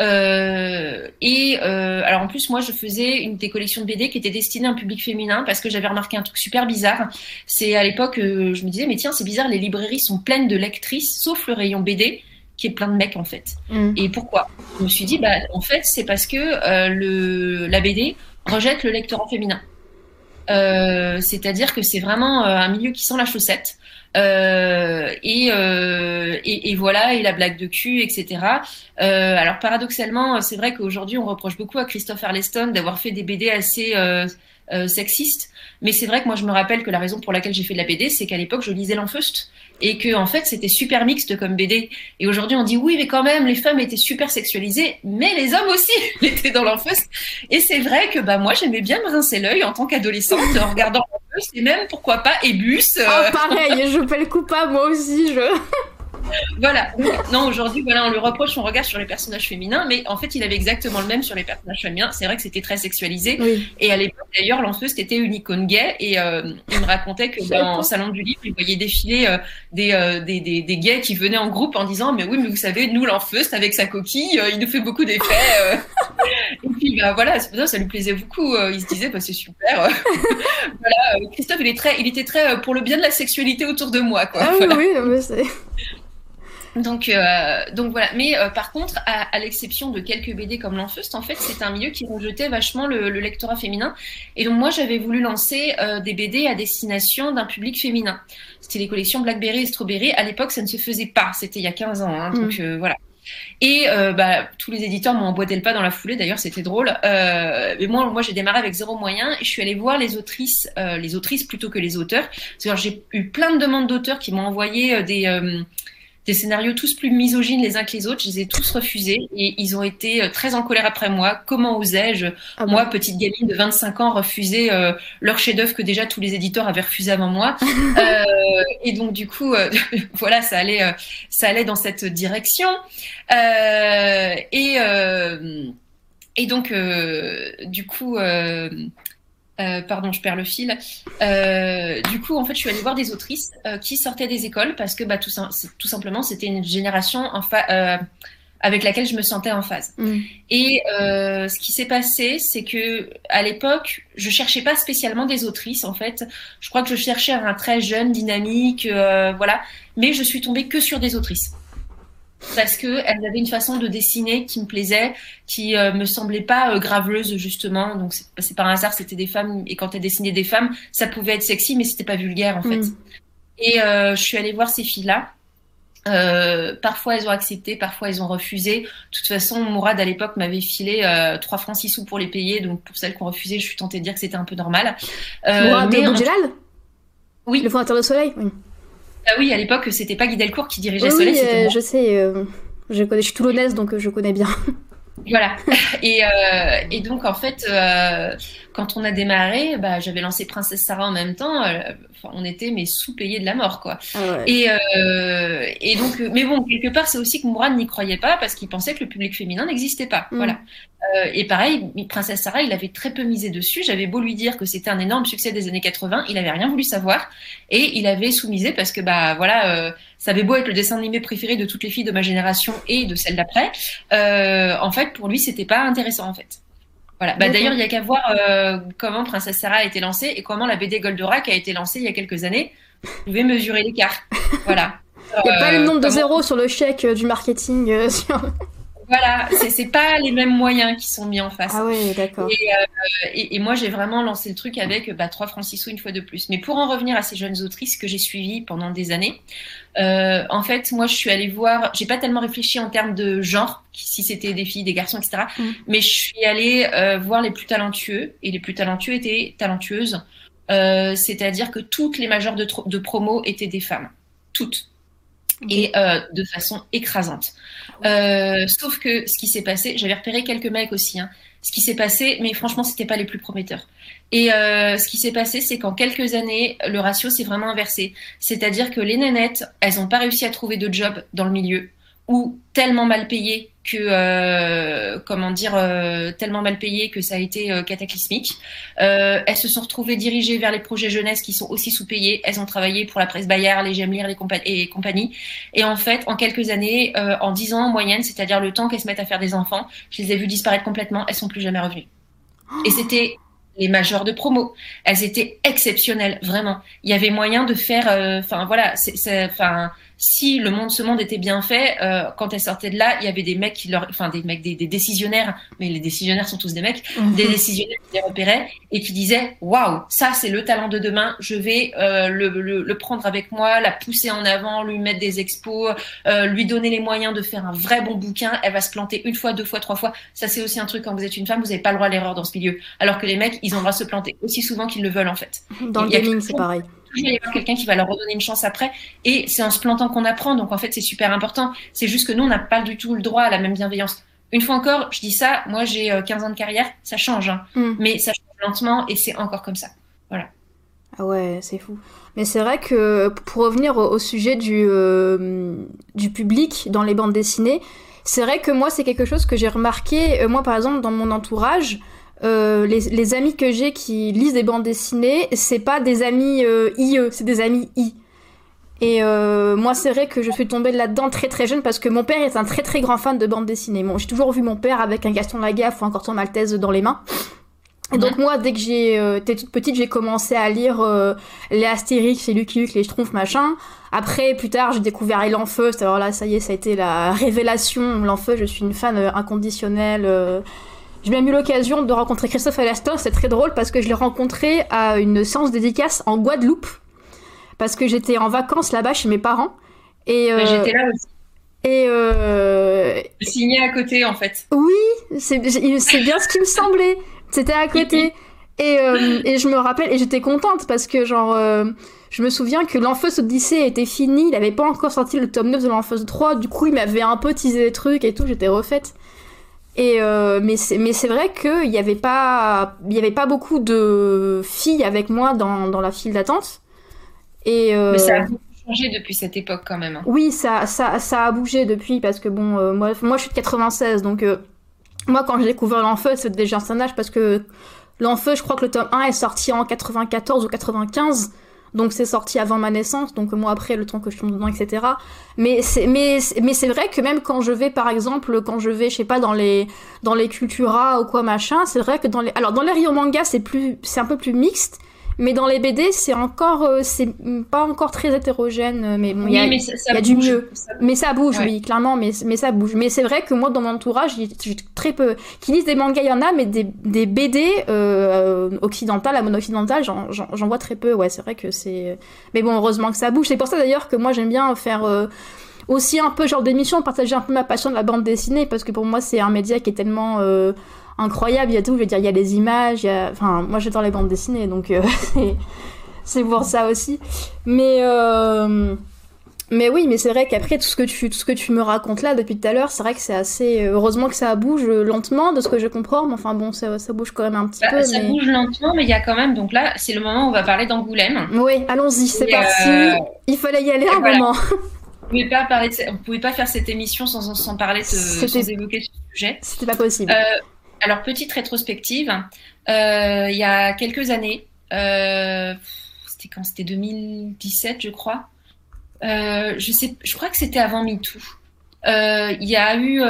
Euh, et euh, alors en plus moi je faisais une des collections de BD qui était destinée à un public féminin parce que j'avais remarqué un truc super bizarre. C'est à l'époque euh, je me disais mais tiens c'est bizarre les librairies sont pleines de lectrices sauf le rayon BD qui est plein de mecs en fait. Mm. Et pourquoi? Je me suis dit bah en fait c'est parce que euh, le la BD rejette le lecteur en féminin. Euh, c'est-à-dire que c'est vraiment un milieu qui sent la chaussette. Euh, et, euh, et, voilà, et la blague de cul, etc. Euh, alors paradoxalement, c'est vrai qu'aujourd'hui on reproche beaucoup à Christopher Leston d'avoir fait des BD assez euh, sexistes, mais c'est vrai que moi je me rappelle que la raison pour laquelle j'ai fait de la BD, c'est qu'à l'époque je lisais l'Enfeust et que en fait c'était super mixte comme BD. Et aujourd'hui on dit oui, mais quand même les femmes étaient super sexualisées, mais les hommes aussi *laughs* étaient dans l'Enfeust. Et c'est vrai que bah moi j'aimais bien me rincer l'œil en tant qu'adolescente en regardant l'Enfeust et même pourquoi pas Ebus. Oh pareil, je peux le coupable moi aussi je *laughs* voilà. Non, aujourd'hui, voilà, on lui reproche son regard sur les personnages féminins, mais en fait, il avait exactement le même sur les personnages féminins. C'est vrai que c'était très sexualisé. Et à l'époque, d'ailleurs, l'enfeuse c'était une icône gay. Et euh, il me racontait que dans le salon du livre, il voyait défiler euh, euh, des, des, des, gays qui venaient en groupe en disant Mais oui, mais vous savez, nous, l'enfeuse, avec sa coquille, il nous fait beaucoup d'effets. *laughs* et puis, bah, voilà, ça lui plaisait beaucoup. il se disait bah, C'est super. *laughs* voilà, Christophe, il, est très, il était très pour le bien de la sexualité autour de moi. Quoi. Ah oui, oui, mais c'est. Donc, euh, donc voilà. Mais euh, par contre, à, l'exception de quelques BD comme l'Enfeust, en fait, c'est un milieu qui rejetait vachement le, lectorat féminin. Et donc moi, j'avais voulu lancer euh, des BD à destination d'un public féminin. C'était les collections Blackberry et Strawberry. À l'époque, ça ne se faisait pas. C'était il y a 15 ans. Hein, donc mm. voilà. Et bah, tous les éditeurs m'ont emboîté le pas dans la foulée. D'ailleurs, c'était drôle. mais moi, moi, j'ai démarré avec zéro moyen et je suis allée voir les autrices, les autrices plutôt que les auteurs. J'ai eu plein de demandes d'auteurs qui m'ont envoyé des des scénarios tous plus misogynes les uns que les autres. Je les ai tous refusés et ils ont été euh, très en colère après moi. Comment osais-je, ah moi, petite gamine de 25 ans, refuser euh, leur chef-d'œuvre que déjà tous les éditeurs avaient refusé avant moi? *laughs* euh, et donc du coup, euh, *laughs* voilà, ça allait, ça allait dans cette direction. et et donc, du coup, euh, pardon, je perds le fil. Euh, du coup, en fait, je suis allée voir des autrices euh, qui sortaient des écoles parce que, bah, tout, tout simplement, c'était une génération en avec laquelle je me sentais en phase. Mm. Et ce qui s'est passé, c'est que à l'époque, je cherchais pas spécialement des autrices. En fait, je crois que je cherchais un très jeune, dynamique, voilà. Mais je suis tombée que sur des autrices parce que elles avaient une façon de dessiner qui me plaisait, qui euh, me semblait pas euh, graveleuse justement. Donc c'est pas un hasard, c'était des femmes et quand elles dessinaient des femmes, ça pouvait être sexy, mais c'était pas vulgaire en fait. Mm. Et euh, je suis allée voir ces filles-là. Euh, parfois elles ont accepté, parfois elles ont refusé. De toute façon, Mourad à l'époque m'avait filé euh, 3 francs 6 sous pour les payer, donc pour celles qui ont refusé, je suis tentée de dire que c'était un peu normal. Mourad mais, Oui. Le fondateur de Soleil? Oui. Ah oui, à l'époque, c'était pas Guy Delcourt qui dirigeait Soleil, c'était euh, Je sais, euh, je, connais, je suis toulonnaise, donc euh, je connais bien. Voilà. *laughs* Et, et, donc, en fait, quand on a démarré, bah, j'avais lancé Princesse Sarah en même temps. on était mais sous-payés de la mort, quoi. Ah et, et donc, mais bon, quelque part, c'est aussi que Mourad n'y croyait pas parce qu'il pensait que le public féminin n'existait pas. Mm. Voilà. Euh, et pareil, Princesse Sarah, il avait très peu misé dessus. J'avais beau lui dire que c'était un énorme succès des années 80, il avait rien voulu savoir et il avait sous-misé parce que bah voilà, euh, ça avait beau être le dessin animé préféré de toutes les filles de ma génération et de celle d'après. Euh, en fait, pour lui, c'était pas intéressant en fait. Voilà. Bah, D'ailleurs, il y a qu'à voir euh, comment Princesse Sarah a été lancée et comment la BD Goldorak a été lancée il y a quelques années. Vous pouvez mesurer l'écart. Voilà. *laughs* Il n'y a pas le nombre de zéros sur le chèque du marketing. *laughs* Sur... Voilà, c'est pas les mêmes moyens qui sont mis en face. Ah oui, d'accord. Et, euh, et, et, moi, j'ai vraiment lancé le truc avec bah, 3 francs 6 une fois de plus. Mais pour en revenir à ces jeunes autrices que j'ai suivies pendant des années, euh, en fait, moi, je suis allée voir, j'ai pas tellement réfléchi en termes de genre, si c'était des filles, des garçons, etc. Mm. Mais je suis allée euh, voir les plus talentueux, et les plus talentueux étaient talentueuses. C'est-à-dire que toutes les majeures de, de promo étaient des femmes. Toutes et euh, de façon écrasante. Euh, sauf que ce qui s'est passé, j'avais repéré quelques mecs aussi. Hein, ce qui s'est passé, mais franchement, c'était pas les plus prometteurs. Et euh, ce qui s'est passé, c'est qu'en quelques années, le ratio s'est vraiment inversé. C'est-à-dire que les nanettes, elles n'ont pas réussi à trouver de job dans le milieu. Ou tellement mal payés que euh, comment dire euh, tellement mal payés que ça a été euh, cataclysmique. Euh, elles se sont retrouvées dirigées vers les projets jeunesse qui sont aussi sous-payés. Elles ont travaillé pour la presse Bayard, les J'aime lire les et compagnie. Et en fait, en quelques années, euh, en dix ans en moyenne, c'est-à-dire le temps qu'elles se mettent à faire des enfants, je les ai vues disparaître complètement. Elles sont plus jamais revenues. Et c'était les majors de promo. Elles étaient exceptionnelles, vraiment. Il y avait moyen de faire, enfin voilà, enfin si le monde, ce monde était bien fait, euh, quand elle sortait de là, il y avait des mecs qui leur, enfin des mecs, des, des décisionnaires, mais les décisionnaires sont tous des mecs, Mhm. des décisionnaires qui les repéraient et qui disaient, waouh, ça c'est le talent de demain, je vais euh, le, le, le prendre avec moi, la pousser en avant, lui mettre des expos, euh, lui donner les moyens de faire un vrai bon bouquin. Elle va se planter une fois, deux fois, trois fois. Ça c'est aussi un truc quand vous êtes une femme, vous n'avez pas le droit à l'erreur dans ce milieu. Alors que les mecs, ils ont le droit de se planter aussi souvent qu'ils le veulent en fait. Dans le gaming, c'est pareil. Toujours y avoir quelqu'un qui va leur redonner une chance après. Et c'est en se plantant qu'on apprend. Donc en fait, c'est super important. C'est juste que nous, on n'a pas du tout le droit à la même bienveillance. Une fois encore, je dis ça, moi j'ai euh, 15 ans de carrière, ça change. hein. Mm. Mais ça change lentement et c'est encore comme ça. Ah ouais, c'est fou. Mais c'est vrai que pour revenir au, au sujet du, euh, du public dans les bandes dessinées, c'est vrai que moi c'est quelque chose que j'ai remarqué, euh, moi par exemple dans mon entourage, euh, les, les amis que j'ai qui lisent des bandes dessinées, c'est pas des amis euh, IE, c'est des amis I. Et euh, moi c'est vrai que je suis tombée là-dedans très très jeune parce que mon père est un très très grand fan de bandes dessinées. Bon, j'ai toujours vu mon père avec un Gaston Lagaffe ou un Corton Maltese dans les mains. Et donc moi, dès que j'ai euh, été toute petite, j'ai commencé à lire euh, les Astérix, les Lucky Luke, les Schtroumpfs, machin. Après, plus tard, j'ai découvert les L'Enfeu. Alors là, ça y est, ça a été la *laughs* révélation. L'Enfeu, je suis une fan inconditionnelle. J'ai même eu l'occasion de rencontrer Christophe Alastor. C'est très drôle parce que je l'ai rencontré à une séance dédicace en Guadeloupe. Parce que j'étais en vacances là-bas chez mes parents. Et, Mais euh, J'étais là aussi. et euh, Signé à côté en fait. oui, c'est bien ce qui me semblait. C'était à côté. Et, euh, et je me rappelle, et j'étais contente parce que, genre, euh, je me souviens que l'Enfeuse Odyssée était fini, il avait pas encore sorti le tome 9 de l'Enfeuse 3, du coup, il m'avait un peu teasé des trucs et tout, j'étais refaite. Et euh, mais c'est vrai qu'il y avait pas y avait pas beaucoup de filles avec moi dans, dans la file d'attente. Et euh, Mais ça a beaucoup changé depuis cette époque quand même. oui, ça, ça, ça a bougé depuis parce que bon, euh, moi, moi je suis de 96, donc euh, moi quand j'ai découvert l'Enfeu, c'était déjà un âge parce que l'Enfeu, je crois que le tome 1 est sorti en 94 ou 95, donc c'est sorti avant ma naissance, donc moi après le temps que je tombe dedans, etc. Mais c'est, mais, mais c'est vrai que même quand je vais, par exemple, quand je vais, je sais pas, dans les, dans les Cultura ou quoi machin, c'est vrai que dans les, alors dans les rayons manga, c'est plus, c'est un peu plus mixte. Mais dans les BD, c'est encore, euh, c'est pas encore très hétérogène, euh, mais bon, il y a- Oui, mais ça, y a du mieux. Ça- mais ça bouge, Ouais. oui, clairement, mais, mais ça bouge. Mais c'est vrai que moi, dans mon entourage, j'ai très peu. Qui lisent des mangas, il y en a, mais des, des BD euh, occidentales, à mono-occidentale, j'en j'en- j'en vois très peu. Ouais, c'est vrai que c'est. Mais bon, heureusement que ça bouge. C'est pour ça d'ailleurs que moi, j'aime bien faire. euh, aussi un peu genre d'émission, partager un peu ma passion de la bande dessinée, parce que pour moi, c'est un média qui est tellement euh, incroyable. Il y a tout, je veux dire, il y a les images, il y a... Enfin, moi, j'adore les bandes dessinées, donc euh, *laughs* c'est- pour ça aussi. Mais. euh, mais oui, mais c'est vrai qu'après tout ce que tu tout ce que tu me racontes là depuis tout à l'heure, c'est vrai que c'est assez heureusement que ça bouge lentement de ce que je comprends, mais enfin bon, ça, ça bouge quand même un petit Bah, peu. ça mais... bouge lentement, mais il y a quand même. Donc là, c'est le moment où on va parler d'Angoulême. Oui, allons-y, c'est Et, parti. euh, Il fallait y aller un voilà. moment. On pouvait pas parler de pouvait pas faire cette émission sans, sans parler de, sans évoquer ce sujet. C'était pas possible. Euh, alors petite rétrospective, euh, il y a quelques années, euh, c'était quand? C'était 2017 je crois. Euh, je sais, je crois que c'était avant MeToo. Il y a eu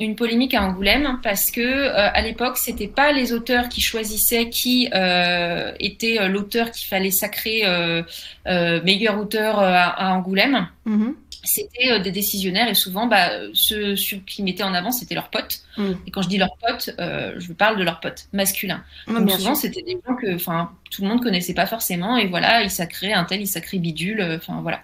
une polémique à Angoulême parce que à l'époque c'était pas les auteurs qui choisissaient qui était l'auteur qu'il fallait sacrer meilleur auteur à, à Angoulême Mhm. C'était euh, des décisionnaires et souvent bah, ceux, ceux qui mettaient en avant c'était leurs potes. Mm. et quand je dis leurs potes euh, je parle de leurs potes masculins. Donc souvent c'était des gens que enfin tout le monde connaissait pas forcément. Et voilà ils sacraient un tel ils sacraient bidule euh, enfin voilà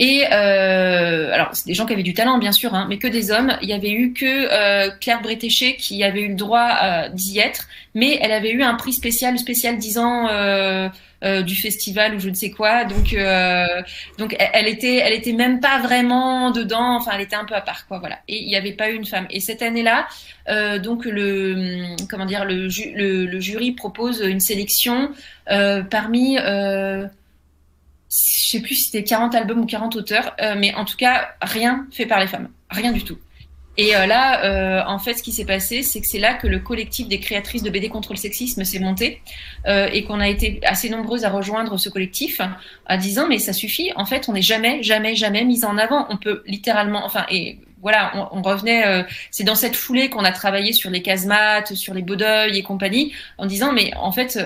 et euh, alors c'est des gens qui avaient du talent bien sûr hein, mais que des hommes. Il y avait eu que euh, Claire Bretéché qui avait eu le droit euh, d'y être mais elle avait eu un prix spécial spécial 10 ans euh, euh, du festival ou je ne sais quoi. Donc euh, donc elle, était elle était même pas vraiment dedans. Enfin elle était un peu à part quoi voilà. Et il n'y avait pas eu une femme. Et cette année là euh, donc le comment dire le, le, le jury propose une sélection parmi euh, je sais plus si c'était 40 albums ou 40 auteurs, mais en tout cas, rien fait par les femmes. Rien du tout. Et euh, là, euh, en fait, ce qui s'est passé, c'est que c'est là que le collectif des créatrices de BD contre le sexisme s'est monté euh, et qu'on a été assez nombreuses à rejoindre ce collectif en disant mais ça suffit. En fait, on n'est jamais, jamais, jamais mis en avant. On peut littéralement, enfin, et voilà, on, revenait. c'est dans cette foulée qu'on a travaillé sur les casemates, sur les beaux et compagnie, en disant mais en fait,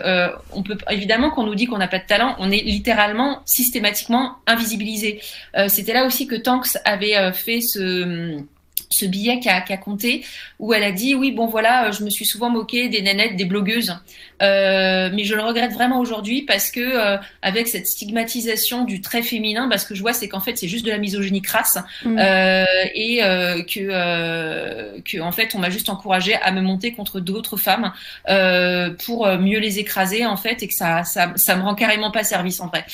on peut évidemment qu'on nous dit qu'on n'a pas de talent, on est littéralement systématiquement invisibilisé. C'était là aussi que Tanks avait fait ce ce billet qui a, compté, où elle a dit oui bon voilà je me suis souvent moquée des nanettes des blogueuses. Euh, mais je le regrette vraiment aujourd'hui parce que euh, avec cette stigmatisation du trait féminin bah, ce que je vois c'est qu'en fait c'est juste de la misogynie crasse. Mm. euh, et que que en fait on m'a juste encouragée à me monter contre d'autres femmes pour mieux les écraser en fait et que ça ça ça me rend carrément pas service en vrai.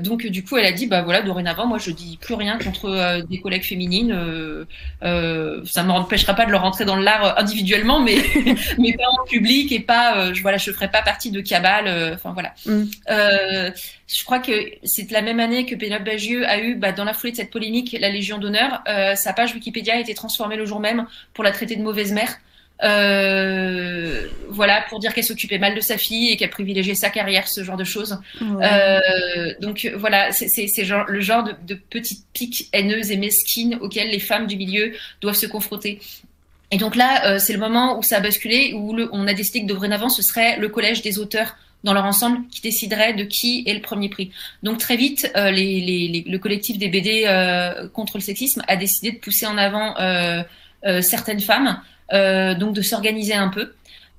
Donc du coup elle a dit bah voilà dorénavant moi je dis plus rien contre des collègues féminines euh, ça ne m'empêchera pas de le rentrer dans l'art individuellement, mais, *laughs* mais pas en public et pas, euh, je, voilà, je ferai pas partie de cabale. Euh, enfin voilà. Mm. je crois que c'est la même année que Pénélope Bagieux a eu, bah, dans la foulée de cette polémique, la Légion d'honneur. sa page Wikipédia a été transformée le jour même pour la traiter de mauvaise mère. Euh, voilà, pour dire qu'elle s'occupait mal de sa fille et qu'elle privilégiait sa carrière, ce genre de choses. Euh, donc voilà, c'est genre, le genre de, de petites piques haineuses et mesquines auxquelles les femmes du milieu doivent se confronter. Et donc là, euh, c'est le moment où ça a basculé, où on a décidé que dorénavant, ce serait le collège des auteurs dans leur ensemble qui déciderait de qui est le premier prix. Donc très vite, les, les, le collectif des BD contre le sexisme a décidé de pousser en avant certaines femmes donc de s'organiser un peu.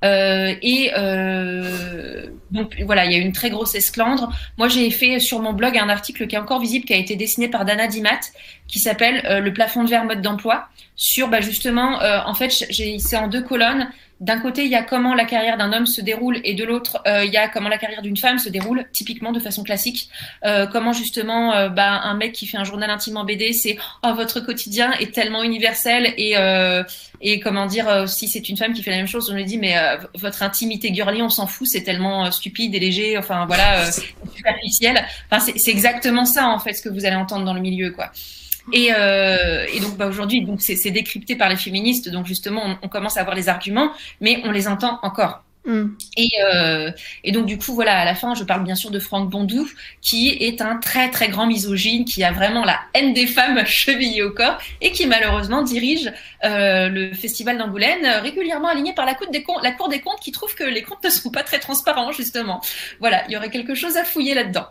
Euh, et euh, donc voilà, il y a une très grosse esclandre. Moi, j'ai fait sur mon blog un article qui est encore visible, qui a été dessiné par Dana Dimat, qui s'appelle Le plafond de verre mode d'emploi, sur bah, justement, en fait, c'est en deux colonnes d'un côté, il y a comment la carrière d'un homme se déroule et de l'autre, euh, il y a comment la carrière d'une femme se déroule, typiquement de façon classique. Euh, comment justement, euh, bah, un mec qui fait un journal intimement BD, c'est oh, votre quotidien est tellement universel et et comment dire, si c'est une femme qui fait la même chose, on lui dit mais votre intimité girly, on s'en fout, c'est tellement stupide et léger, enfin voilà, superficiel. Enfin c'est exactement ça en fait ce que vous allez entendre dans le milieu quoi. Et, euh, et donc bah, aujourd'hui, donc c'est décrypté par les féministes. Donc justement, on, on, commence à avoir les arguments, mais on les entend encore. Mm. Et, euh, et, donc du coup voilà à la fin je parle bien sûr de Franck Bondou qui est un très très grand misogyne qui a vraiment la haine des femmes *laughs* chevillée au corps et qui malheureusement dirige euh, le festival d'Angoulême régulièrement aligné par la cour, des comptes, qui trouve que les comptes ne sont pas très transparents justement voilà il y aurait quelque chose à fouiller là-dedans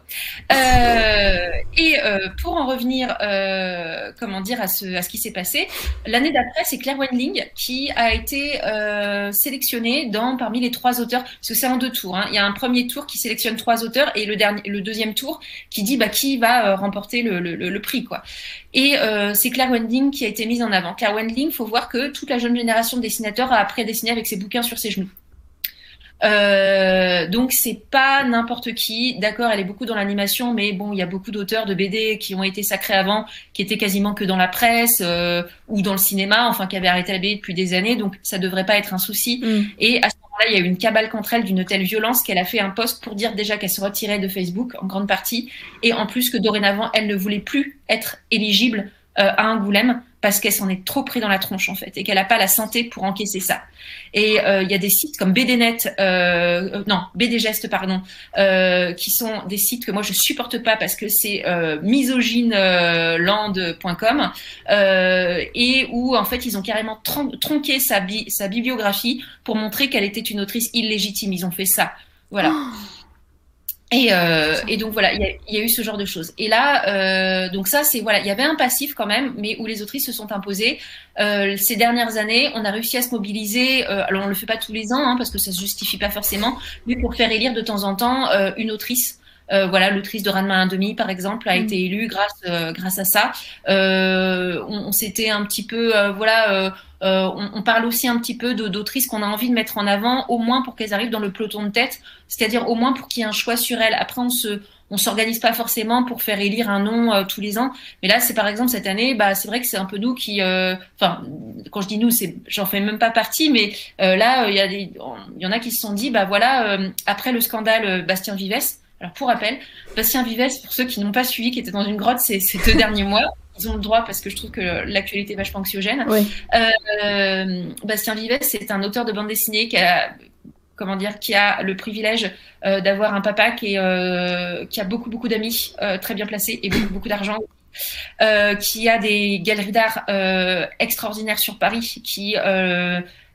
euh, et euh, pour en revenir euh, comment dire à ce, à ce qui s'est passé l'année d'après c'est Claire Wendling qui a été euh, sélectionnée dans parmi les trois trois auteurs, parce que c'est en deux tours. Hein. Il y a un premier tour qui sélectionne trois auteurs et le, dernier, le deuxième tour qui dit bah, qui va euh, remporter le, le, prix. quoi. Et euh, c'est Claire Wendling qui a été mise en avant. Claire Wendling, faut voir que toute la jeune génération de dessinateurs a après dessiné avec ses bouquins sur ses genoux. Euh, donc c'est pas n'importe qui. D'accord, elle est beaucoup dans l'animation, mais bon, il y a beaucoup d'auteurs de BD qui ont été sacrés avant, qui étaient quasiment que dans la presse euh, ou dans le cinéma, enfin qui avaient arrêté la BD depuis des années, donc ça devrait pas être un souci. Mm. Et à ce moment-là, il y a eu une cabale contre elle d'une telle violence qu'elle a fait un post pour dire déjà qu'elle se retirait de Facebook en grande partie, et en plus que dorénavant, elle ne voulait plus être éligible euh, à Angoulême parce qu'elle s'en est trop pris dans la tronche en fait et qu'elle n'a pas la santé pour encaisser ça. Et euh, il y a des sites comme BDNet, euh, non BDGest pardon, euh, qui sont des sites que moi je supporte pas parce que c'est euh, misogyneland.com et où en fait ils ont carrément tronqué sa, sa bibliographie pour montrer qu'elle était une autrice illégitime. Ils ont fait ça. Voilà. Oh. Et, euh, et, donc voilà, il y, y, a eu ce genre de choses. Et là, euh, donc ça, c'est voilà, il y avait un passif quand même, mais où les autrices se sont imposées. Euh, ces dernières années, on a réussi à se mobiliser. Euh, alors on le fait pas tous les ans, hein, parce que ça se justifie pas forcément, mais pour faire élire de temps en temps euh, une autrice. Euh, voilà, l'autrice de Ranma un demi, par exemple, a mm. été élue grâce grâce à ça. on, on s'était un petit peu, voilà euh, on, parle aussi un petit peu d'autrices qu'on a envie de mettre en avant, au moins pour qu'elles arrivent dans le peloton de tête, c'est-à-dire au moins pour qu'il y ait un choix sur elles. Après, on se, on s'organise pas forcément pour faire élire un nom euh, tous les ans. Mais là, c'est par exemple cette année, bah c'est vrai que c'est un peu nous qui, euh, enfin, quand je dis nous, c'est, j'en fais même pas partie, mais là, il y a des, il y en a qui se sont dit, bah voilà, après le scandale Bastien Vives, Alors pour rappel, Bastien Vives, pour ceux qui n'ont pas suivi, qui était dans une grotte ces, ces deux derniers mois, ils ont le droit parce que je trouve que l'actualité est vachement anxiogène. Euh, Bastien Vives, c'est un auteur de bande dessinée qui a, comment dire, qui a le privilège euh, d'avoir un papa qui, est, euh, qui a beaucoup beaucoup d'amis euh, très bien placés et beaucoup beaucoup d'argent. Qui a des galeries d'art extraordinaires sur Paris, qui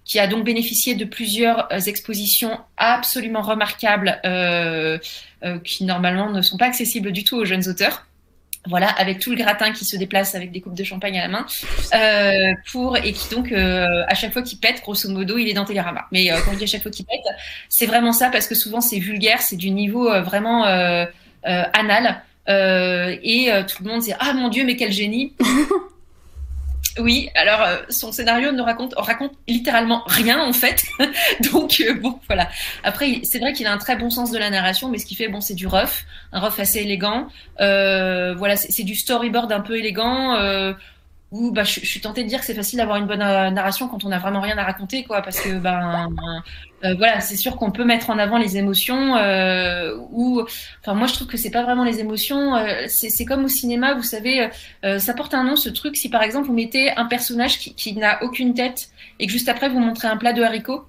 qui a donc bénéficié de plusieurs expositions absolument remarquables, qui normalement ne sont pas accessibles du tout aux jeunes auteurs voilà, avec tout le gratin qui se déplace avec des coupes de champagne à la main, euh, pour et qui donc euh, à chaque fois qu'il pète, grosso modo, il est dans Télérama. Mais euh, quand je dis à chaque fois qu'il pète, c'est vraiment ça parce que souvent c'est vulgaire, c'est du niveau euh, vraiment euh, anal, et tout le monde dit ah mon dieu mais quel génie. Oui, alors euh, son scénario ne raconte, raconte littéralement rien en fait. *laughs* Donc euh, bon, voilà. Après, c'est vrai qu'il a un très bon sens de la narration, mais ce qu'il fait, bon, c'est du rough, un rough assez élégant. Euh, voilà, c'est du storyboard un peu élégant. Où bah, je, suis tentée de dire que c'est facile d'avoir une bonne euh, narration quand on n'a vraiment rien à raconter, quoi, parce que ben euh, voilà, c'est sûr qu'on peut mettre en avant les émotions. Euh, ou, enfin, moi je trouve que c'est pas vraiment les émotions. C'est comme au cinéma, vous savez, ça porte un nom ce truc. Si par exemple vous mettez un personnage qui, qui n'a aucune tête et que juste après vous montrez un plat de haricots,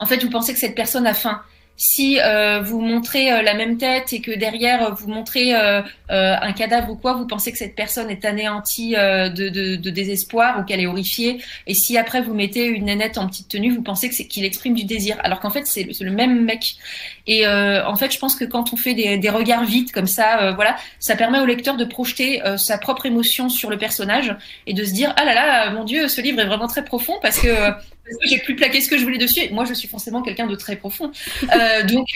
en fait vous pensez que cette personne a faim. Si euh, vous montrez euh, la même tête et que derrière euh, vous montrez euh, euh, un cadavre ou quoi, vous pensez que cette personne est anéantie de, de, de, désespoir ou qu'elle est horrifiée. Et si après vous mettez une nénette en petite tenue, vous pensez que c'est qu'il exprime du désir, alors qu'en fait c'est le, le, même mec. Et en fait, je pense que quand on fait des, des regards vides comme ça, voilà, ça permet au lecteur de projeter sa propre émotion sur le personnage et de se dire ah là là, mon Dieu, ce livre est vraiment très profond parce que j'ai pu plaquer ce que je voulais dessus. moi, je suis forcément quelqu'un de très profond. Euh, donc,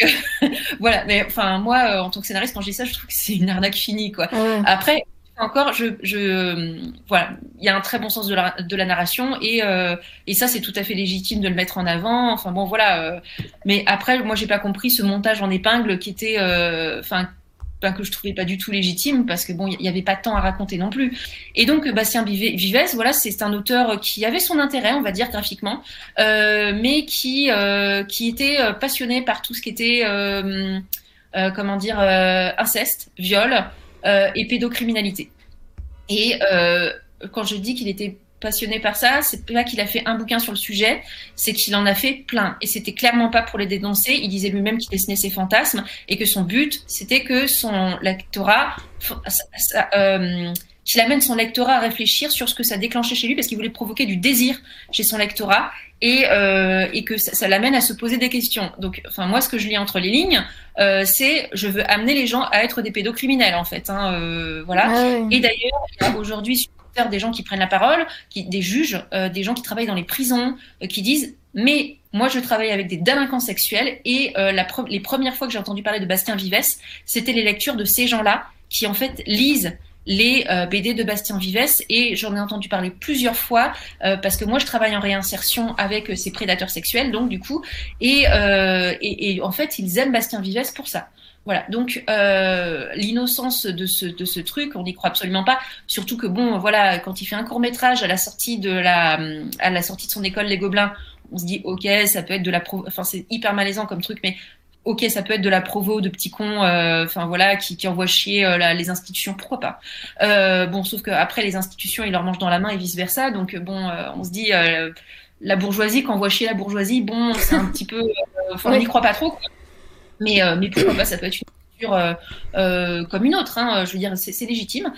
*laughs* voilà. Mais enfin, moi, euh, en tant que scénariste, quand je dis ça, je trouve que c'est une arnaque finie, quoi. Ouais. Après, encore, je, je, voilà, il y a un très bon sens de la, de la narration et, euh, et ça, c'est tout à fait légitime de le mettre en avant. Enfin bon, voilà. Euh, mais après, moi, j'ai pas compris ce montage en épingle qui était, enfin que je trouvais pas du tout légitime parce que bon, il y avait pas temps à raconter non plus. Et donc Bastien Vives, voilà, c'est un auteur qui avait son intérêt, on va dire graphiquement, euh, mais qui euh, qui était euh, passionné par tout ce qui était comment dire inceste, viol et pédocriminalité. Et quand je dis qu'il était passionné par ça, c'est pas qu'il a fait un bouquin sur le sujet, c'est qu'il en a fait plein. Et c'était clairement pas pour les dénoncer. Il disait lui-même qu'il dessinait ses fantasmes et que son but, c'était que son lectorat, euh, qu'il amène son lectorat à réfléchir sur ce que ça déclenchait chez lui, parce qu'il voulait provoquer du désir chez son lectorat et, euh, et que ça, ça l'amène à se poser des questions. Donc, enfin, moi, ce que je lis entre les lignes, euh, c'est je veux amener les gens à être des pédocriminels, en fait. Hein, voilà. Ah ouais. Et d'ailleurs, aujourd'hui, des gens qui prennent la parole, des juges, euh, des gens qui travaillent dans les prisons, euh, qui disent mais moi je travaille avec des délinquants sexuels et euh, les premières fois que j'ai entendu parler de Bastien Vives, c'était les lectures de ces gens-là qui en fait lisent les BD de Bastien Vives et j'en ai entendu parler plusieurs fois parce que moi je travaille en réinsertion avec ces prédateurs sexuels donc du coup et, en fait ils aiment Bastien Vives pour ça. Voilà, donc euh, l'innocence de ce, de ce truc, on n'y croit absolument pas. Surtout que bon, voilà, quand il fait un court métrage à la sortie de la, à la sortie de son école Les Gobelins, on se dit ok, ça peut être de la, pro... enfin c'est hyper malaisant comme truc, mais ok, ça peut être de la provo de petits cons, euh, enfin voilà, qui, qui envoient chier euh, la, les institutions, pourquoi pas. Euh, bon, sauf que après les institutions, ils leur mangent dans la main et vice versa, donc bon, euh, on se dit la bourgeoisie, quand on voit chier la bourgeoisie, bon, c'est un petit peu, enfin, on n'y croit pas trop. Quoi. Mais, euh, mais pourquoi pas, ça peut être une culture euh, euh, comme une autre. Hein, je veux dire, c'est légitime.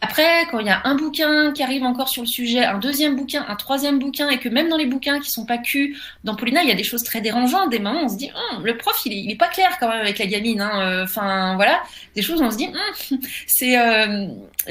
Après, quand il y a un bouquin qui arrive encore sur le sujet, un deuxième bouquin, un troisième bouquin, et que même dans les bouquins qui sont pas cul, dans Paulina, il y a des choses très dérangeantes. Des moments, on se dit, hum, le prof, il est, pas clair quand même avec la gamine. Hein. Enfin, voilà, des choses, on se dit, hum, *laughs* c'est,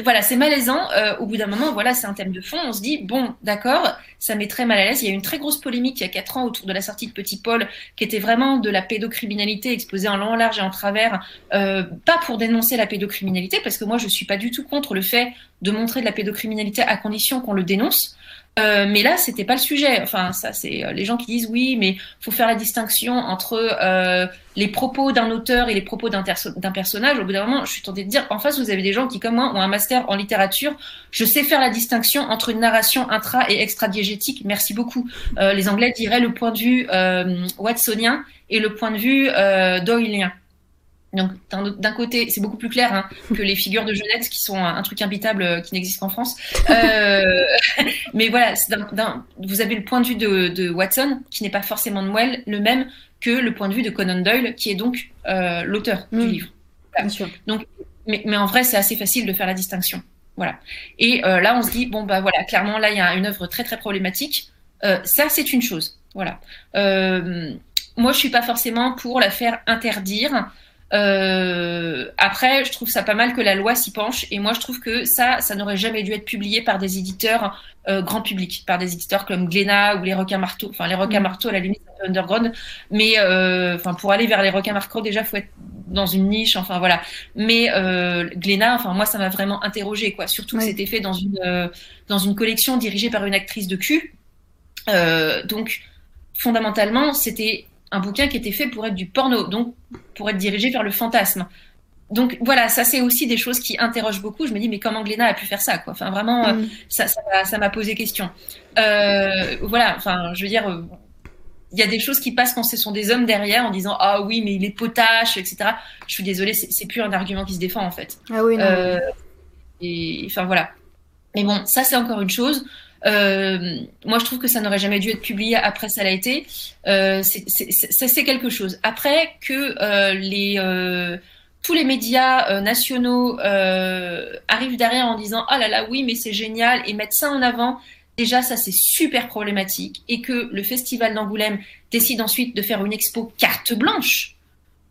voilà, c'est malaisant. Au bout d'un moment, voilà, c'est un thème de fond. On se dit, bon, d'accord, ça met très mal à l'aise. Il y a eu une très grosse polémique il y a quatre ans autour de la sortie de Petit Paul, qui était vraiment de la pédocriminalité exposée en long, en large et en travers, euh, pas pour dénoncer la pédocriminalité, parce que moi, je suis pas du tout contre le fait de montrer de la pédocriminalité à condition qu'on le dénonce. Euh, mais là, c'était pas le sujet. Enfin, ça, c'est euh, les gens qui disent oui, mais faut faire la distinction entre euh, les propos d'un auteur et les propos d'un personnage. Au bout d'un moment, je suis tentée de dire, en face, vous avez des gens qui, comme moi, ont un master en littérature. Je sais faire la distinction entre une narration intra et extra-diégétique. Merci beaucoup. Euh, les Anglais diraient le point de vue euh, watsonien et le point de vue doylien. Donc d'un côté, c'est beaucoup plus clair hein, que les figures de Jeunette qui sont un, truc imbitable euh, qui n'existe qu'en France. Euh, *laughs* mais voilà, vous avez le point de vue de, Watson qui n'est pas forcément le même que le point de vue de Conan Doyle qui est donc euh, l'auteur du mm. livre. Bien sûr. Donc, mais, mais en vrai, c'est assez facile de faire la distinction. Voilà. Et là, on se dit bon bah voilà, clairement là, il y a une œuvre très très problématique. ça, c'est une chose. Voilà. moi, je suis pas forcément pour la faire interdire. Euh, après, je trouve ça pas mal que la loi s'y penche, et moi je trouve que ça, ça n'aurait jamais dû être publié par des éditeurs euh, grand public, par des éditeurs comme Glénat ou les requins marteaux. Enfin, les requins mm. marteaux à la limite un peu underground, mais euh, pour aller vers les requins marteaux déjà faut être dans une niche. Enfin voilà. Mais euh, Glénat, enfin moi ça m'a vraiment interrogé quoi. Surtout que c'était fait dans une dans une collection dirigée par une actrice de cul. Donc fondamentalement, c'était un bouquin qui était fait pour être du porno, donc pour être dirigé vers le fantasme. Donc voilà, ça c'est aussi des choses qui interrogent beaucoup. Je me dis mais comment Glénat a pu faire ça quoi? Enfin vraiment, euh, mm. ça ça m'a posé question. Euh, voilà, enfin je veux dire, il y a des choses qui passent quand ce sont des hommes derrière en disant ah oui mais il est potache etc. Je suis désolée, c'est plus un argument qui se défend en fait. Ah oui non. Euh, et enfin voilà. Mais bon, ça c'est encore une chose. Euh, moi, je trouve que ça n'aurait jamais dû être publié après ça l'a été. Euh, c'est quelque chose. Après que euh, les tous les médias nationaux arrivent derrière en disant ah là là oui mais c'est génial et mettre ça en avant. Déjà, ça c'est super problématique et que le festival d'Angoulême décide ensuite de faire une expo carte blanche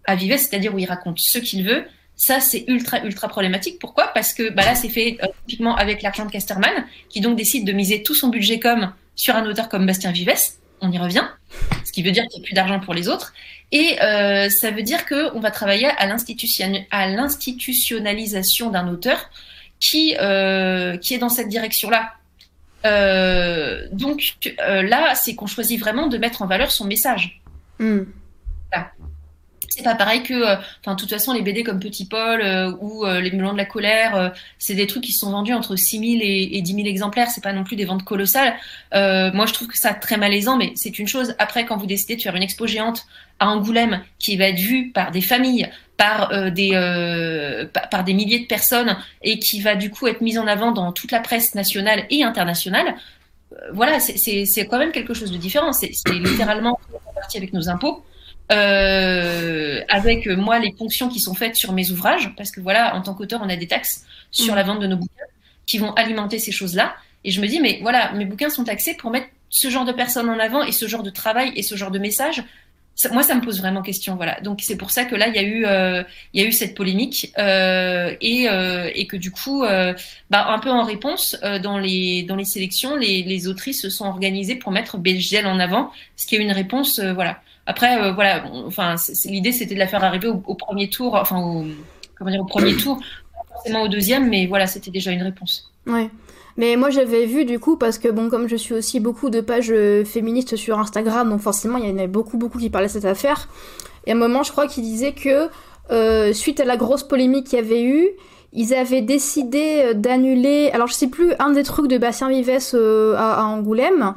à Vives, c'est-à-dire où il raconte ce qu'il veut. Ça, c'est ultra, ultra problématique. Pourquoi? Parce que bah là, c'est fait euh, typiquement avec l'argent de Casterman, qui donc décide de miser tout son budget comme sur un auteur comme Bastien Vives. On y revient. Ce qui veut dire qu'il n'y a plus d'argent pour les autres. Et euh, ça veut dire qu'on va travailler à l'institutionnalisation d'un auteur qui, euh, qui est dans cette direction-là. Euh, donc euh, là, c'est qu'on choisit vraiment de mettre en valeur son message. Mm. Voilà c'est pas pareil que, euh, enfin, de toute façon, les BD comme Petit Paul euh, ou euh, Les Melons de la colère, c'est des trucs qui sont vendus entre 6 000 et, 10 000 exemplaires. C'est pas non plus des ventes colossales. moi, je trouve que ça très malaisant, mais c'est une chose. Après, quand vous décidez de faire une expo géante à Angoulême qui va être vue par des familles, par des par des milliers de personnes et qui va du coup être mise en avant dans toute la presse nationale et internationale. voilà, c'est quand même quelque chose de différent. C'est littéralement *coughs* partie avec nos impôts. Euh, avec euh, moi les fonctions qui sont faites sur mes ouvrages, parce que voilà, en tant qu'auteur, on a des taxes sur mm. la vente de nos bouquins qui vont alimenter ces choses-là. Et je me dis, mais voilà, mes bouquins sont taxés pour mettre ce genre de personnes en avant et ce genre de travail et ce genre de message. moi, ça me pose vraiment question, voilà. Donc c'est pour ça que là, il y a eu, euh, il y a eu cette polémique euh, et, euh, et que du coup, euh, bah, un peu en réponse, dans les dans les sélections, les, les autrices se sont organisées pour mettre Belgiel en avant, ce qui est une réponse, voilà. Après, euh, voilà, enfin, l'idée c'était de la faire arriver au, premier tour, enfin, au, comment dire, au premier tour, pas forcément au deuxième, mais voilà, c'était déjà une réponse. Ouais. Mais moi j'avais vu du coup parce que bon comme je suis aussi beaucoup de pages euh, féministes sur Instagram donc forcément il y en avait beaucoup beaucoup qui parlaient de cette affaire et à un moment je crois qu'ils disaient que euh, suite à la grosse polémique qu'il y avait eu ils avaient décidé d'annuler alors je sais plus un des trucs de Bastien Vives à, Angoulême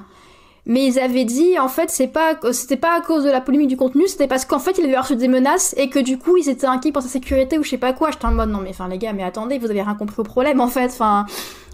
mais ils avaient dit en fait c'est pas c'était pas à cause de la polémique du contenu c'était parce qu'en fait il avait reçu des menaces et que du coup ils étaient inquiets pour sa sécurité ou je sais pas quoi. J'étais en mode non mais enfin les gars mais attendez vous avez rien compris au problème en fait. Enfin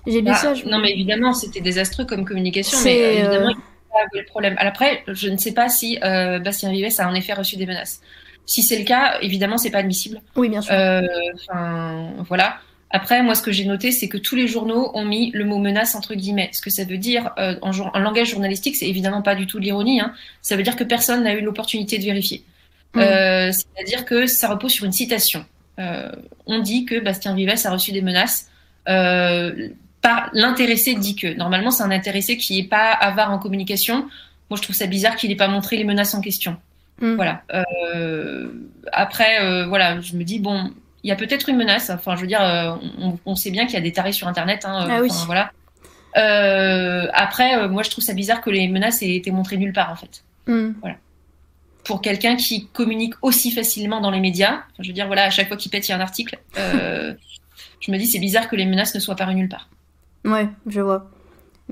j'ai bah, ça non mais évidemment c'était désastreux comme communication mais euh, évidemment euh, il pas le problème. Après je ne sais pas si euh, Bastien Vives a en effet reçu des menaces. Si c'est le cas évidemment c'est pas admissible. Oui bien sûr. Enfin voilà après, moi, ce que j'ai noté, c'est que tous les journaux ont mis le mot menace entre guillemets. Ce que ça veut dire euh, en, langage journalistique, c'est évidemment pas du tout l'ironie. Hein. Ça veut dire que personne n'a eu l'opportunité de vérifier. Mmh. Euh, c'est-à-dire que ça repose sur une citation. Euh, on dit que Bastien Vives a reçu des menaces. par l'intéressé dit que. Normalement, c'est un intéressé qui n'est pas avare en communication. Moi, je trouve ça bizarre qu'il n'ait pas montré les menaces en question. Mmh. Voilà. après, voilà, je me dis bon, il y a peut-être une menace. Enfin, je veux dire, euh, on, sait bien qu'il y a des tarés sur Internet. Hein, ah oui. Voilà. Euh, après, euh, moi, je trouve ça bizarre que les menaces aient été montrées nulle part, en fait. Hmm. Voilà. Pour quelqu'un qui communique aussi facilement dans les médias, je veux dire, voilà, à chaque fois qu'il pète, il y a un article. *laughs* je me dis, c'est bizarre que les menaces ne soient parues nulle part. Ouais, je vois.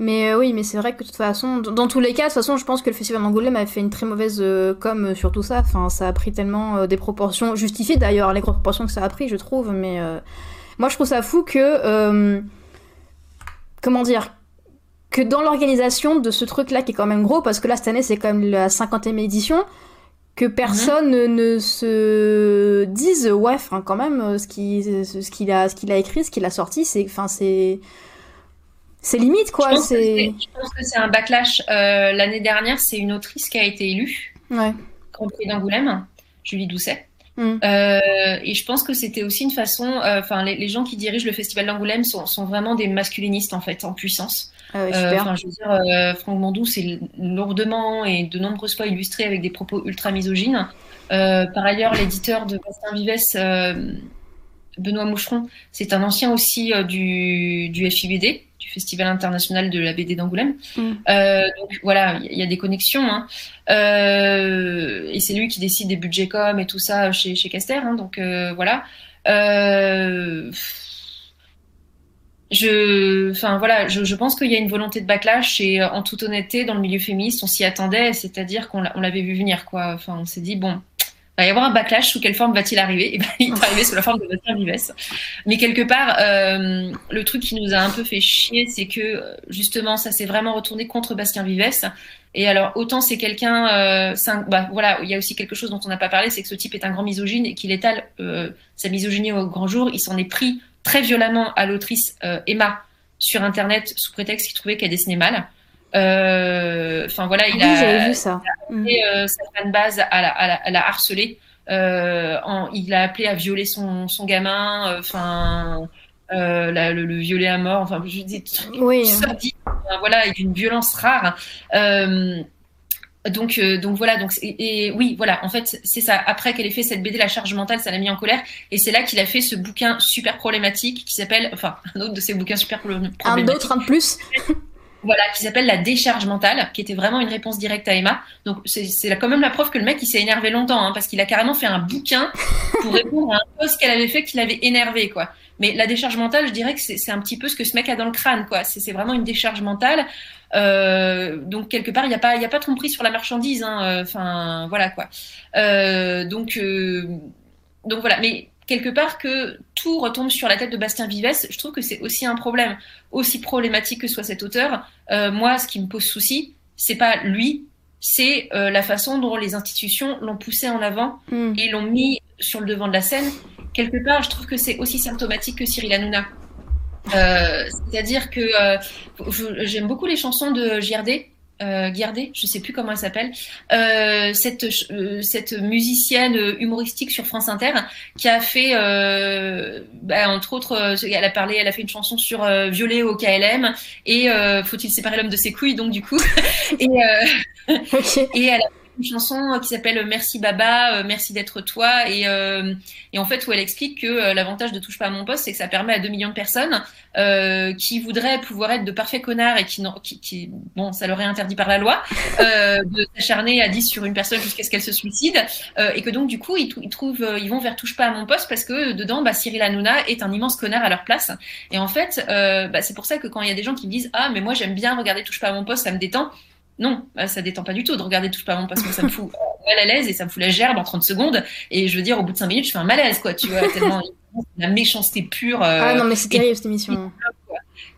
Mais oui, mais c'est vrai que de toute façon, dans tous les cas, de toute façon, je pense que le festival d'Angoulême avait fait une très mauvaise com sur tout ça. Enfin, ça a pris tellement des proportions justifiées d'ailleurs, les proportions que ça a pris, je trouve. Mais moi, je trouve ça fou que comment dire que dans l'organisation de ce truc-là qui est quand même gros, parce que là cette année c'est quand même la 50e édition, que personne ne se dise ouais, enfin quand même ce qu'il ce qu'il a ce qu'il a écrit, ce qu'il a sorti, c'est enfin c'est c'est limite quoi. Je pense que c'est un backlash. Euh, l'année dernière, c'est une autrice qui a été élue. Ouais. Grand Prix d'Angoulême, Julie Doucet. Mm. Euh, et je pense que c'était aussi une façon, euh, enfin, les, gens qui dirigent le festival d'Angoulême sont, sont, vraiment des masculinistes en fait, en puissance. Ah je veux dire, Franck Mandou, c'est lourdement et de nombreuses fois illustré avec des propos ultra misogynes. par ailleurs, l'éditeur de Bastien Vives, Benoît Moucheron, c'est un ancien aussi du, du FIBD du Festival international de la BD d'Angoulême. Mm. Euh, donc voilà, il y, a des connexions. Hein. Euh, et c'est lui qui décide des budgets com et tout ça chez, chez Caster. Hein, donc euh, voilà. je, enfin voilà, je, je pense qu'il y a une volonté de backlash et en toute honnêteté, dans le milieu féministe, on s'y attendait, c'est-à-dire qu'on l'avait vu venir quoi. Enfin, on s'est dit bon, va y avoir un backlash. Sous quelle forme va-t-il arriver? Et eh ben, il va arriver sous la forme de Bastien Vives. Mais quelque part, euh, le truc qui nous a un peu fait chier, c'est que justement, ça s'est vraiment retourné contre Bastien Vives. Et alors, autant c'est quelqu'un, euh, bah, voilà, il y a aussi quelque chose dont on n'a pas parlé, c'est que ce type est un grand misogyne et qu'il étale euh, sa misogynie au grand jour. Il s'en est pris très violemment à l'autrice euh, Emma sur Internet sous prétexte qu'il trouvait qu'elle dessinait mal. Euh, enfin voilà, il ah a, vu ça. Il a sa fan base à la, à la, harceler. Euh, il a appelé à violer son, son gamin. Euh, enfin. Euh, le, le, violer à mort, enfin, je dis, oui. voilà, et d'une violence rare. Euh, donc, euh, donc voilà, donc et, oui, voilà. En fait, c'est ça. Après qu'elle ait fait cette BD, la charge mentale, ça l'a mis en colère, et c'est là qu'il a fait ce bouquin super problématique qui s'appelle, enfin, un autre de ces bouquins super problématiques. Un autre, un de plus. *laughs* Voilà, qui s'appelle la décharge mentale, qui était vraiment une réponse directe à Emma. Donc c'est quand même la preuve que le mec il s'est énervé longtemps, hein, parce qu'il a carrément fait un bouquin pour répondre à un post qu'elle avait fait qui l'avait énervé, quoi. Mais la décharge mentale, je dirais que c'est un petit peu ce que ce mec a dans le crâne, quoi. C'est vraiment une décharge mentale. Euh, donc quelque part, il n'y a pas, il a pas de tromperie sur la marchandise. Hein, euh, enfin, voilà quoi. Euh, donc, euh, donc voilà. Mais quelque part que tout retombe sur la tête de Bastien Vives, je trouve que c'est aussi un problème, aussi problématique que soit cet auteur. Euh, moi, ce qui me pose souci, c'est pas lui, c'est euh, la façon dont les institutions l'ont poussé en avant mm. et l'ont mis sur le devant de la scène. Quelque part, je trouve que c'est aussi symptomatique que Cyril Hanouna. Euh, c'est-à-dire que j'aime beaucoup les chansons de JRD, euh, Gardé, je sais plus comment elle s'appelle, euh, cette, euh, cette musicienne humoristique sur France Inter qui a fait, euh, bah, entre autres, euh, elle a parlé, elle a fait une chanson sur violer au KLM et faut-il séparer l'homme de ses couilles donc du coup. *laughs* Et, et elle a une chanson qui s'appelle Merci Baba, euh, merci d'être toi, et, euh, et, en fait où elle explique que euh, l'avantage de Touche pas à mon poste, c'est que ça permet à 2 millions de personnes qui voudraient pouvoir être de parfaits connards et qui, qui, qui bon, ça leur est interdit par la loi, de s'acharner à 10 sur une personne jusqu'à ce qu'elle se suicide, et que donc du coup ils, ils, trouvent, ils vont vers Touche pas à mon poste parce que dedans, bah, Cyril Hanouna est un immense connard à leur place. Et en fait, bah, c'est pour ça que quand il y a des gens qui me disent ah mais moi j'aime bien regarder Touche pas à mon poste, ça me détend non, bah, ça détend pas du tout de regarder Touche pas mon parce que ça me fout mal à l'aise et ça me fout la gerbe en 30 secondes. Et je veux dire, au bout de 5 minutes, je fais un malaise, quoi, tu vois, tellement *laughs* la méchanceté pure. Euh, ah non, mais c'est terrible cette émission.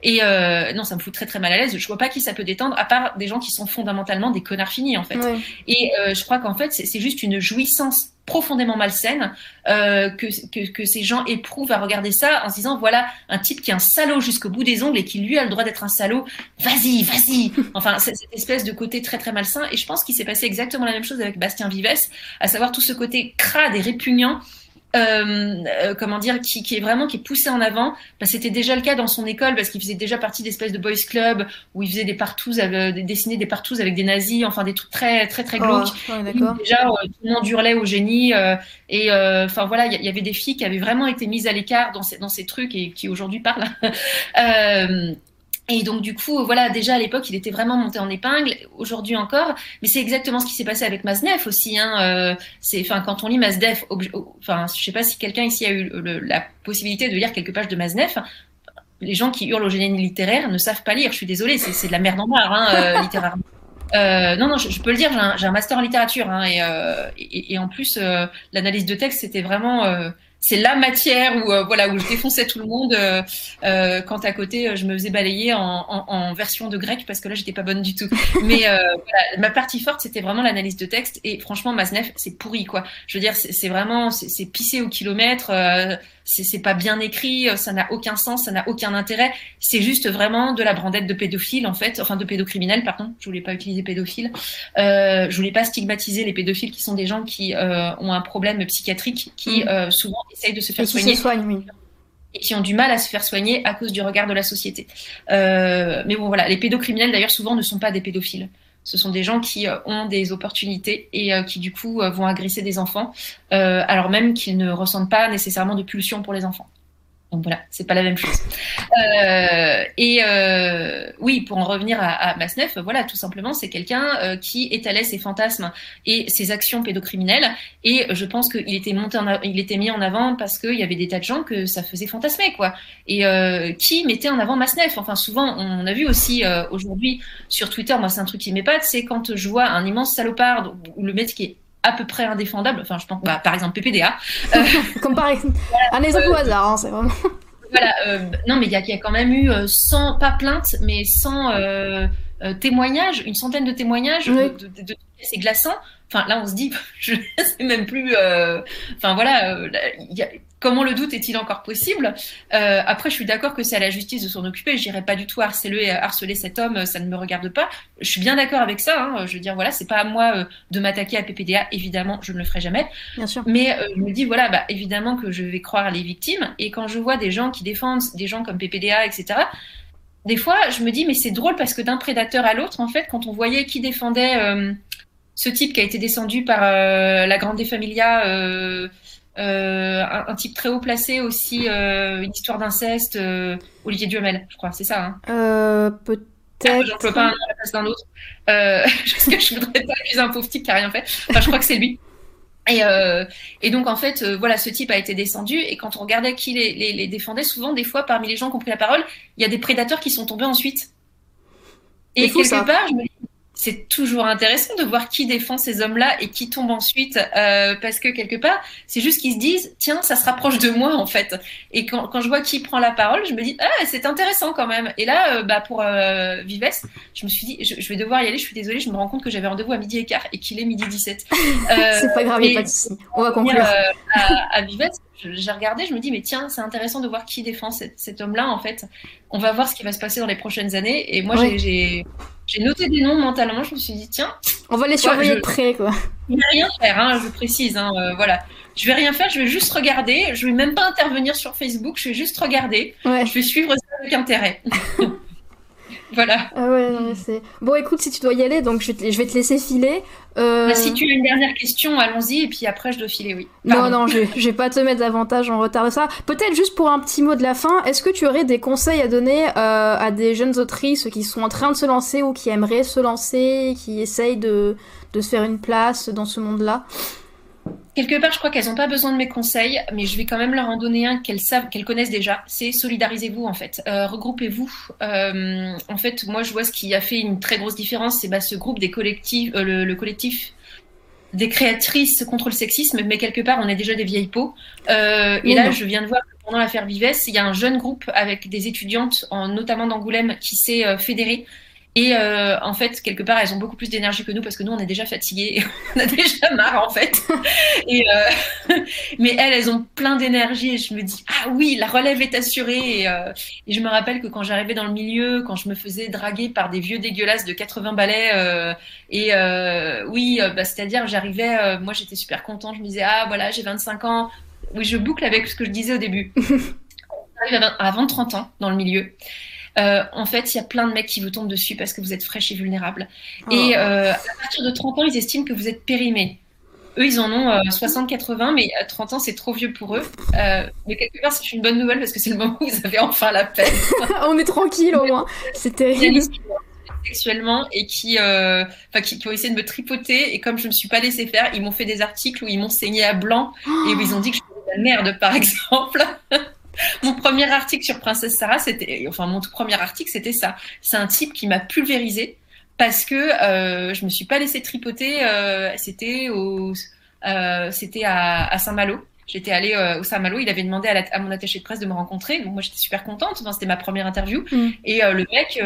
Et euh, non, ça me fout très très mal à l'aise. Je vois pas qui ça peut détendre, à part des gens qui sont fondamentalement des connards finis en fait. Et euh, je crois qu'en fait, c'est juste une jouissance profondément malsaine euh, que, que, que, ces gens éprouvent à regarder ça en se disant voilà un type qui est un salaud jusqu'au bout des ongles et qui lui a le droit d'être un salaud. Vas-y vas-y. *laughs* Enfin cette espèce de côté très très malsain. Et je pense qu'il s'est passé exactement la même chose avec Bastien Vives à savoir tout ce côté crade et répugnant euh, euh, comment dire, qui, qui, est vraiment qui est poussé en avant. Bah, c'était déjà le cas dans son école parce qu'il faisait déjà partie d'espèces de boys club où il faisait des partous, euh, dessiner des partous avec des nazis, enfin des trucs très très très glauques. Oh, déjà, euh, tout le monde hurlait au génie et enfin voilà, il y, avait des filles qui avaient vraiment été mises à l'écart dans ces, dans ces trucs et qui aujourd'hui parlent. *laughs* Et donc du coup, voilà, déjà à l'époque, il était vraiment monté en épingle. Aujourd'hui encore, mais c'est exactement ce qui s'est passé avec Maznev aussi. Hein. Euh, c'est, enfin, quand on lit Maznev, enfin, je sais pas si quelqu'un ici a eu la possibilité de lire quelques pages de Maznev. les gens qui hurlent au génie littéraire ne savent pas lire. Je suis désolée, c'est de la merde en barre, hein, *laughs* littérairement. Euh, non, non, je, peux le dire, j'ai un, master en littérature hein, et, euh, et, et, en plus, euh, l'analyse de texte, c'était vraiment c'est la matière où euh, voilà où je défonçais tout le monde euh, euh, quand à côté je me faisais balayer en, en, en, version de grec parce que là j'étais pas bonne du tout. *laughs* Mais euh, voilà, ma partie forte c'était vraiment l'analyse de texte et franchement Masnef c'est pourri quoi. Je veux dire c'est vraiment c'est pissé au kilomètre euh, c'est pas bien écrit, ça n'a aucun sens, ça n'a aucun intérêt. C'est juste vraiment de la brandette de pédophile en fait, enfin de pédocriminels pardon. Je voulais pas utiliser pédophile. Euh, je voulais pas stigmatiser les pédophiles qui sont des gens qui euh, ont un problème psychiatrique, qui mm. euh, souvent essayent de se faire soigner. Et qui ont du mal à se faire soigner à cause du regard de la société. Euh, mais bon, voilà, les pédocriminels d'ailleurs souvent ne sont pas des pédophiles. Ce sont des gens qui euh, ont des opportunités et euh, qui du coup euh, vont agresser des enfants, alors même qu'ils ne ressentent pas nécessairement de pulsion pour les enfants. Donc voilà, c'est pas la même chose. Euh, et euh, oui, pour en revenir à, à voilà, tout simplement, c'est quelqu'un euh, qui étalait ses fantasmes et ses actions pédocriminelles. Et je pense qu'il était monté, il était mis en avant parce qu'il y avait des tas de gens que ça faisait fantasmer, quoi. Et qui mettait en avant Masneff Enfin, souvent, on a vu aussi aujourd'hui sur Twitter, moi, c'est un truc qui m'épate, c'est quand je vois un immense salopard ou le mec qui est à peu près indéfendable. Enfin, je pense, bah, par exemple, PPDA. Euh, *laughs* Comme par exemple, *laughs* un exemple au hasard, hein, c'est vraiment. voilà, euh, non, mais il y, y, a quand même eu 100, euh, pas plaintes, mais 100 euh, euh, témoignages, une centaine de témoignages oui. de, de, de, c'est glaçant. Enfin, là, on se dit, *laughs* je sais même plus. Enfin, voilà, il y a, Comment le doute est-il encore possible euh, Après, je suis d'accord que c'est à la justice de s'en occuper. Je n'irai pas du tout harceler, harceler cet homme, ça ne me regarde pas. Je suis bien d'accord avec ça. Hein. Je veux dire, voilà, c'est pas à moi euh, de m'attaquer à PPDA. Évidemment, je ne le ferai jamais. Bien sûr. Mais euh, je me dis, voilà, bah, évidemment que je vais croire les victimes. Et quand je vois des gens qui défendent des gens comme PPDA, etc., des fois, je me dis, mais c'est drôle parce que d'un prédateur à l'autre, en fait, quand on voyait qui défendait euh, ce type qui a été descendu par euh, la Grande Familia euh, euh, un, un, type très haut placé aussi, euh, une histoire d'inceste, euh, Olivier Duhamel, je crois, c'est ça. Hein euh, Peut-être. Ah, J'en peux pas un à la place d'un autre. Euh, *laughs* parce que je voudrais pas accuser un pauvre type qui a rien fait. Enfin, je crois que c'est lui. Et, euh, et, donc en fait, euh, voilà, ce type a été descendu. Et quand on regardait qui les, les, les, défendait, souvent, des fois, parmi les gens qui ont pris la parole, il y a des prédateurs qui sont tombés ensuite. Et quelque ça. part, je me dis, c'est toujours intéressant de voir qui défend ces hommes-là et qui tombe ensuite, euh, parce que quelque part, c'est juste qu'ils se disent, tiens, ça se rapproche de moi en fait. Et quand, quand je vois qui prend la parole, je me dis, ah, c'est intéressant quand même. Et là, euh, bah, pour euh, Vives, je me suis dit, je, je, vais devoir y aller, je suis désolée, je me rends compte que j'avais rendez-vous à midi et quart et qu'il est midi 17. *laughs* c'est pas grave, pas de. On va conclure. à, à Vives, j'ai regardé, je me dis, mais tiens, c'est intéressant de voir qui défend cet, cet homme-là, en fait. On va voir ce qui va se passer dans les prochaines années. Et moi, ouais. j'ai noté des noms mentalement, je me suis dit, tiens. On va les surveiller de près, quoi. Je vais rien faire, hein, je précise, hein, euh, voilà. Je vais rien faire, je vais juste regarder. Je vais même pas intervenir sur Facebook, je vais juste regarder. Ouais. Je vais suivre ça avec intérêt. *laughs* voilà. Ah ouais, non, c'est... Bon, écoute, si tu dois y aller, donc je, te, je vais te laisser filer. Euh... Bah, si tu as une dernière question, allons-y, et puis après je dois filer, oui. Pardon. Non, non, je, je vais pas te mettre davantage en retard de ça. Peut-être juste pour un petit mot de la fin, est-ce que tu aurais des conseils à donner euh, à des jeunes autrices qui sont en train de se lancer ou qui aimeraient se lancer, qui essayent de, de se faire une place dans ce monde-là? Quelque part, je crois qu'elles n'ont pas besoin de mes conseils, mais je vais quand même leur en donner un qu'elles savent, qu'elles connaissent déjà. C'est solidarisez-vous en fait, euh, regroupez-vous. Euh, en fait, moi, je vois ce qui a fait une très grosse différence, c'est bah, ce groupe des collectifs, euh, le, le, collectif des créatrices contre le sexisme, mais quelque part, on est déjà des vieilles peaux. Euh, et là, je viens de voir que pendant l'affaire Vives, il y a un jeune groupe avec des étudiantes, en, notamment d'Angoulême, qui s'est euh, fédéré et euh, en fait, quelque part, elles ont beaucoup plus d'énergie que nous parce que nous, on est déjà fatigués, *laughs* on a déjà marre en fait. Et euh, *laughs* mais elles, elles ont plein d'énergie et je me dis ah oui, la relève est assurée. Et, euh, et je me rappelle que quand j'arrivais dans le milieu, quand je me faisais draguer par des vieux dégueulasses de 80 balais, et oui, bah, c'est-à-dire j'arrivais, moi j'étais super contente, je me disais ah voilà, j'ai 25 ans. Oui, je boucle avec ce que je disais au début. *laughs* J'arrive à 20, 30 ans dans le milieu euh, en fait, il y a plein de mecs qui vous tombent dessus parce que vous êtes fraîche et vulnérable. Oh. Et euh, à partir de 30 ans, ils estiment que vous êtes périmé. Eux, ils en ont euh, 60-80, mais à 30 ans, c'est trop vieux pour eux. Euh, mais quelque part, c'est une bonne nouvelle parce que c'est le moment où vous avez enfin la paix. *laughs* On est tranquille au moins. C'est terrible sexuellement et qui, euh, qui, qui ont essayé de me tripoter et comme je me suis pas laissé faire, ils m'ont fait des articles où ils m'ont saigné à blanc *gasps* et où ils ont dit que je faisais de la merde par *laughs* exemple. *laughs* mon premier article sur Princesse Sarah, c'était, enfin mon tout premier article, c'était ça. C'est un type qui m'a pulvérisé parce que euh, je me suis pas laissé tripoter. Euh, c'était au, euh, c'était à, à Saint-Malo. J'étais allée euh, au Saint-Malo, il avait demandé à, à, mon attaché de presse de me rencontrer, donc moi j'étais super contente, enfin, c'était ma première interview. Mm. Et le mec,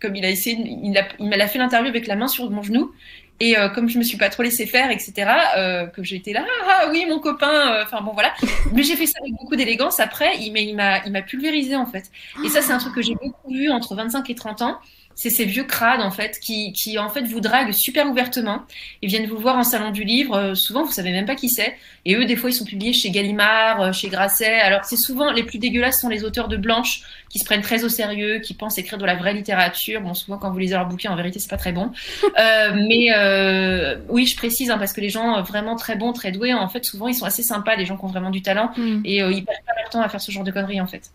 comme il a essayé, il m'a fait l'interview avec la main sur mon genou, et euh, comme je me suis pas trop laissé faire, etc., euh, que j'étais là, ah, ah oui, mon copain, euh, enfin bon voilà. *laughs* Mais j'ai fait ça avec beaucoup d'élégance. Après, il m'a, il m'a pulvérisé en fait. Et ça, c'est un truc que j'ai beaucoup vu entre 25 et 30 ans c'est ces vieux crades en fait qui, qui en fait vous draguent super ouvertement. Ils viennent vous voir en salon du livre. Euh, souvent vous savez même pas qui c'est. Et eux des fois ils sont publiés chez Gallimard, euh, chez Grasset. Alors c'est souvent les plus dégueulasses sont les auteurs de Blanche qui se prennent très au sérieux, qui pensent écrire de la vraie littérature. Bon souvent quand vous lisez leur bouquin en vérité c'est pas très bon. Euh, mais euh, oui je précise hein, parce que les gens vraiment très bons, très doués en fait souvent ils sont assez sympas, les gens qui ont vraiment du talent mm. et ils perdent pas leur temps à faire ce genre de conneries en fait.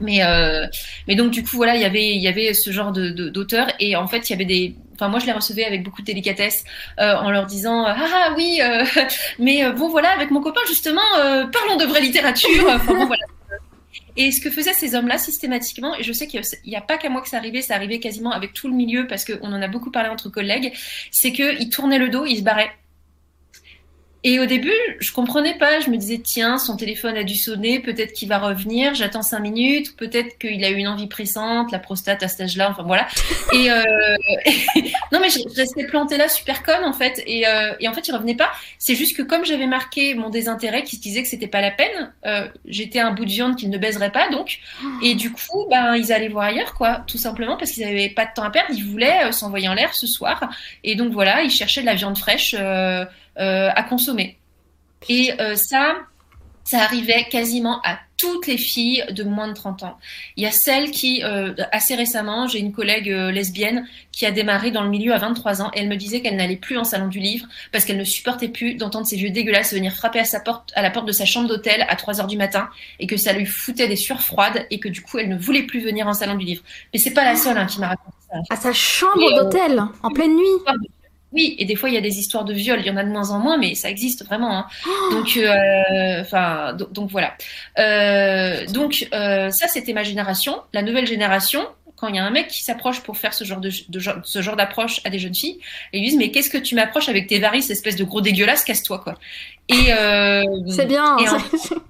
Mais euh, mais donc du coup voilà il y avait il y avait ce genre de d'auteurs et en fait il y avait des enfin moi je les recevais avec beaucoup de délicatesse euh, en leur disant ah, ah oui euh, *laughs* mais bon voilà avec mon copain justement parlons de vraie littérature enfin et ce que faisaient ces hommes-là systématiquement, et je sais qu'il n'y a pas qu'à moi que ça arrivait, ça arrivait quasiment avec tout le milieu parce qu'on en a beaucoup parlé entre collègues, c'est qu'ils tournaient le dos, ils se barraient. Et au début, je comprenais pas. Je me disais, tiens, son téléphone a dû sonner, peut-être qu'il va revenir. J'attends cinq minutes, peut-être qu'il a eu une envie pressante, la prostate à cet âge-là. Enfin voilà. *laughs* Et, euh... *laughs* non, mais je restais plantée là, super conne en fait. Et, euh... et en fait, il revenait pas. C'est juste que comme j'avais marqué mon désintérêt, qui se disait que c'était pas la peine, euh, j'étais un bout de viande qu'il ne baiserait pas, donc. *gasps* Et du coup, ben ils allaient voir ailleurs, quoi, tout simplement parce qu'ils avaient pas de temps à perdre. Ils voulaient euh, s'envoyer en l'air ce soir. Et donc voilà, ils cherchaient de la viande fraîche. Euh, euh, à consommer. Et euh, ça, ça arrivait quasiment à toutes les filles de moins de 30 ans. Il y a celles qui, euh, assez récemment, j'ai une collègue euh, lesbienne qui a démarré dans le milieu à 23 ans et elle me disait qu'elle n'allait plus en salon du livre parce qu'elle ne supportait plus d'entendre ces vieux dégueulasses venir frapper à, sa porte, à la porte de sa chambre d'hôtel à 3 heures du matin et que ça lui foutait des sueurs froides et que du coup elle ne voulait plus venir en salon du livre. Mais c'est pas la seule hein, qui m'a raconté ça. À sa chambre d'hôtel, en pleine nuit oui, et des fois il y a des histoires de viol, il y en a de moins en moins, mais ça existe vraiment. Hein. Oh donc, euh, enfin, donc, voilà. Euh, donc euh, ça, c'était ma génération. La nouvelle génération, quand il y a un mec qui s'approche pour faire ce genre de, de ce genre d'approche à des jeunes filles, ils disent mais qu'est-ce que tu m'approches avec tes varices, espèce de gros dégueulasse, casse-toi quoi. Et c'est bien. Et *laughs*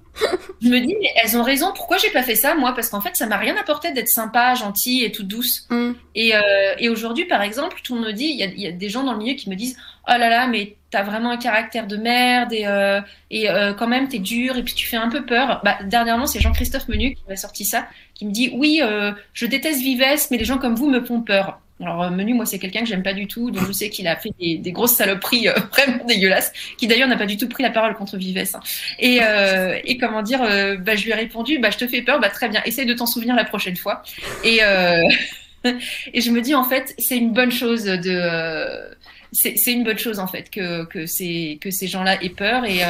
je me dis, mais elles ont raison. Pourquoi j'ai pas fait ça, moi? Parce qu'en fait, ça m'a rien apporté d'être sympa, gentille et toute douce. Mm. Et, euh, et aujourd'hui, par exemple, tout le monde me dit, il y a, y a, des gens dans le milieu qui me disent, oh là là, mais t'as vraiment un caractère de merde et, euh, et euh, quand même t'es dur et puis tu fais un peu peur. Bah, dernièrement, c'est Jean-Christophe Menu qui m'a sorti ça, qui me dit, oui, je déteste Vives, mais les gens comme vous me font peur. Alors, euh, Menu, moi, c'est quelqu'un que j'aime pas du tout, donc je sais qu'il a fait des, des grosses saloperies euh, *laughs* vraiment dégueulasses, qui d'ailleurs n'a pas du tout pris la parole contre Vives. Hein. Et, euh, et comment dire, euh, bah, je lui ai répondu, bah, je te fais peur, bah, très bien, essaye de t'en souvenir la prochaine fois. Et, *laughs* et je me dis, en fait, c'est une bonne chose de. c'est une bonne chose, en fait, que, que, ces, que ces gens-là aient peur. Et,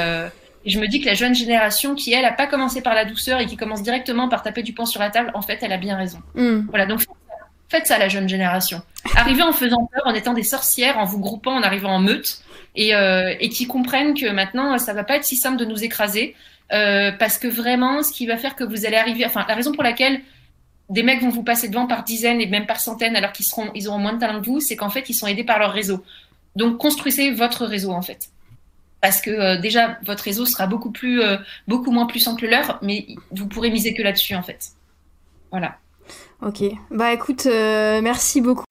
et je me dis que la jeune génération, qui elle a pas commencé par la douceur et qui commence directement par taper du poing sur la table, en fait, elle a bien raison. Mm. Voilà, donc Faites ça, la jeune génération. Arrivez en faisant peur, en étant des sorcières, en vous groupant, en arrivant en meute, et, euh, qui comprennent que maintenant, ça va pas être si simple de nous écraser, euh, parce que vraiment, ce qui va faire que vous allez arriver, enfin, la raison pour laquelle des mecs vont vous passer devant par dizaines et même par centaines, alors qu'ils seront, ils auront moins de talent que vous, c'est qu'en fait, ils sont aidés par leur réseau. Donc, construisez votre réseau, en fait. Parce que euh, déjà, votre réseau sera beaucoup plus, euh, beaucoup moins puissant que le leur, mais vous pourrez miser que là-dessus, en fait. Voilà. Ok, bah écoute, euh, merci beaucoup.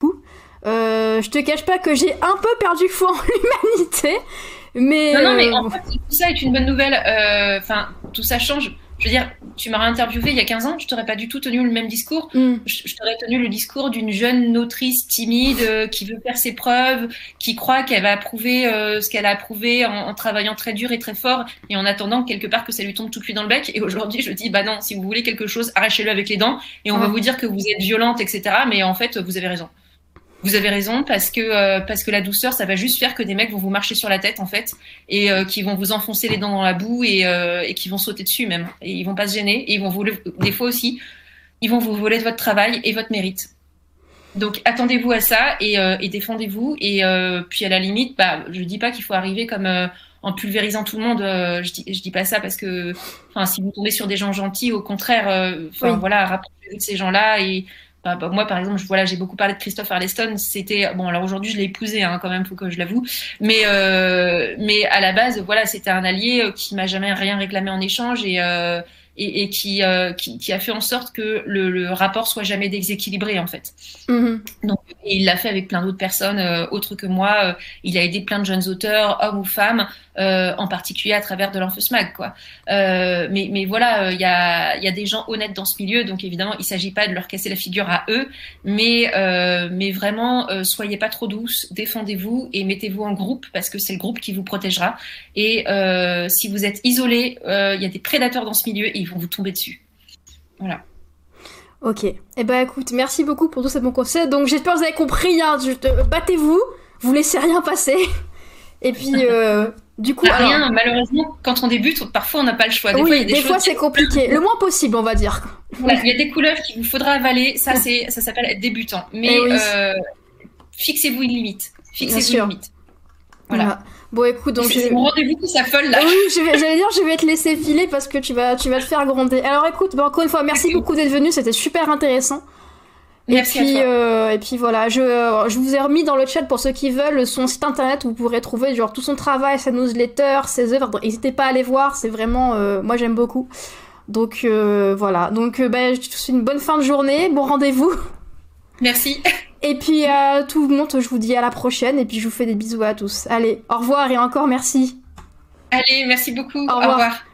Euh, je te cache pas que j'ai un peu perdu foi en *laughs* l'humanité, mais... Non, non, mais en fait, tout ça est une bonne nouvelle. Euh, enfin, tout ça change. Je veux dire, tu m'aurais interviewé il y a 15 ans, je t'aurais pas du tout tenu le même discours. Mm. Je, t'aurais tenu le discours d'une jeune autrice timide euh, qui veut faire ses preuves, qui croit qu'elle va prouver euh, ce qu'elle a prouvé en, en, travaillant très dur et très fort et en attendant quelque part que ça lui tombe tout cuit dans le bec. Et aujourd'hui, je dis, bah non, si vous voulez quelque chose, arrachez-le avec les dents et on va vous dire que vous êtes violente, etc. Mais en fait, vous avez raison. Vous avez raison parce que euh, parce que la douceur, ça va juste faire que des mecs vont vous marcher sur la tête en fait et euh, qui vont vous enfoncer les dents dans la boue et, euh, et qui vont sauter dessus même et ils vont pas se gêner et ils vont vous des fois aussi ils vont vous voler de votre travail et votre mérite. Donc attendez-vous à ça et, et défendez-vous et puis à la limite, bah je dis pas qu'il faut arriver comme en pulvérisant tout le monde. je dis, je dis pas ça parce que, enfin, si vous tombez sur des gens gentils, au contraire, enfin voilà, rapprochez-vous de ces gens-là et bah, bah, moi, par exemple, voilà, j'ai beaucoup parlé de Christophe Arleston. C'était bon. Alors aujourd'hui, je l'ai épousé, hein, quand même, faut que je l'avoue. Mais euh, mais à la base, voilà, c'était un allié euh, qui m'a jamais rien réclamé en échange et euh, et, et qui, euh, qui, qui, a fait en sorte que le, le rapport soit jamais déséquilibré en fait. Mm-hmm. Donc, et il l'a fait avec plein d'autres personnes euh, autres que moi. Euh, il a aidé plein de jeunes auteurs, hommes ou femmes, euh, en particulier à travers de l'Enfeusmag. Quoi. Mais, mais voilà, il y a, y a des gens honnêtes dans ce milieu, donc évidemment, il s'agit pas de leur casser la figure à eux, mais, mais vraiment, soyez pas trop douces, défendez-vous et mettez-vous en groupe parce que c'est le groupe qui vous protégera. Et si vous êtes isolé, il y a des prédateurs dans ce milieu et vont vous tomber dessus. Voilà. Ok. Eh ben écoute, merci beaucoup pour tous ces bons conseils. Donc j'espère que vous avez compris. Hein, battez-vous, vous laissez rien passer. *laughs* Et puis euh, du coup, rien. Malheureusement, quand on débute, parfois on n'a pas le choix. Des oui, fois, des, fois c'est compliqué. Le moins possible, on va dire. il y a des couleuvres qu'il vous faudra avaler. Ça, c'est, ça s'appelle être débutant. Mais eh euh, fixez-vous une limite. Fixez-vous une limite. Voilà. Bon, écoute, donc. C'est mon rendez-vous ça folle là. Oui, j'allais dire, je vais te laisser filer parce que tu vas, tu vas te faire gronder. Alors, écoute, encore une fois, merci beaucoup d'être venu, c'était super intéressant. Merci et puis, à toi. Euh, et puis voilà, je, je vous ai remis dans le chat pour ceux qui veulent son site internet où vous pourrez trouver genre tout son travail, sa newsletter, ses œuvres. N'hésitez pas à aller voir, c'est vraiment, euh, moi j'aime beaucoup. Donc euh, voilà, donc ben, je te souhaite une bonne fin de journée, bon rendez-vous. Merci. *laughs* Et puis à tout le monde, je vous dis à la prochaine et puis je vous fais des bisous à tous. Allez, au revoir et encore merci. Allez, merci beaucoup. Au revoir. Au revoir.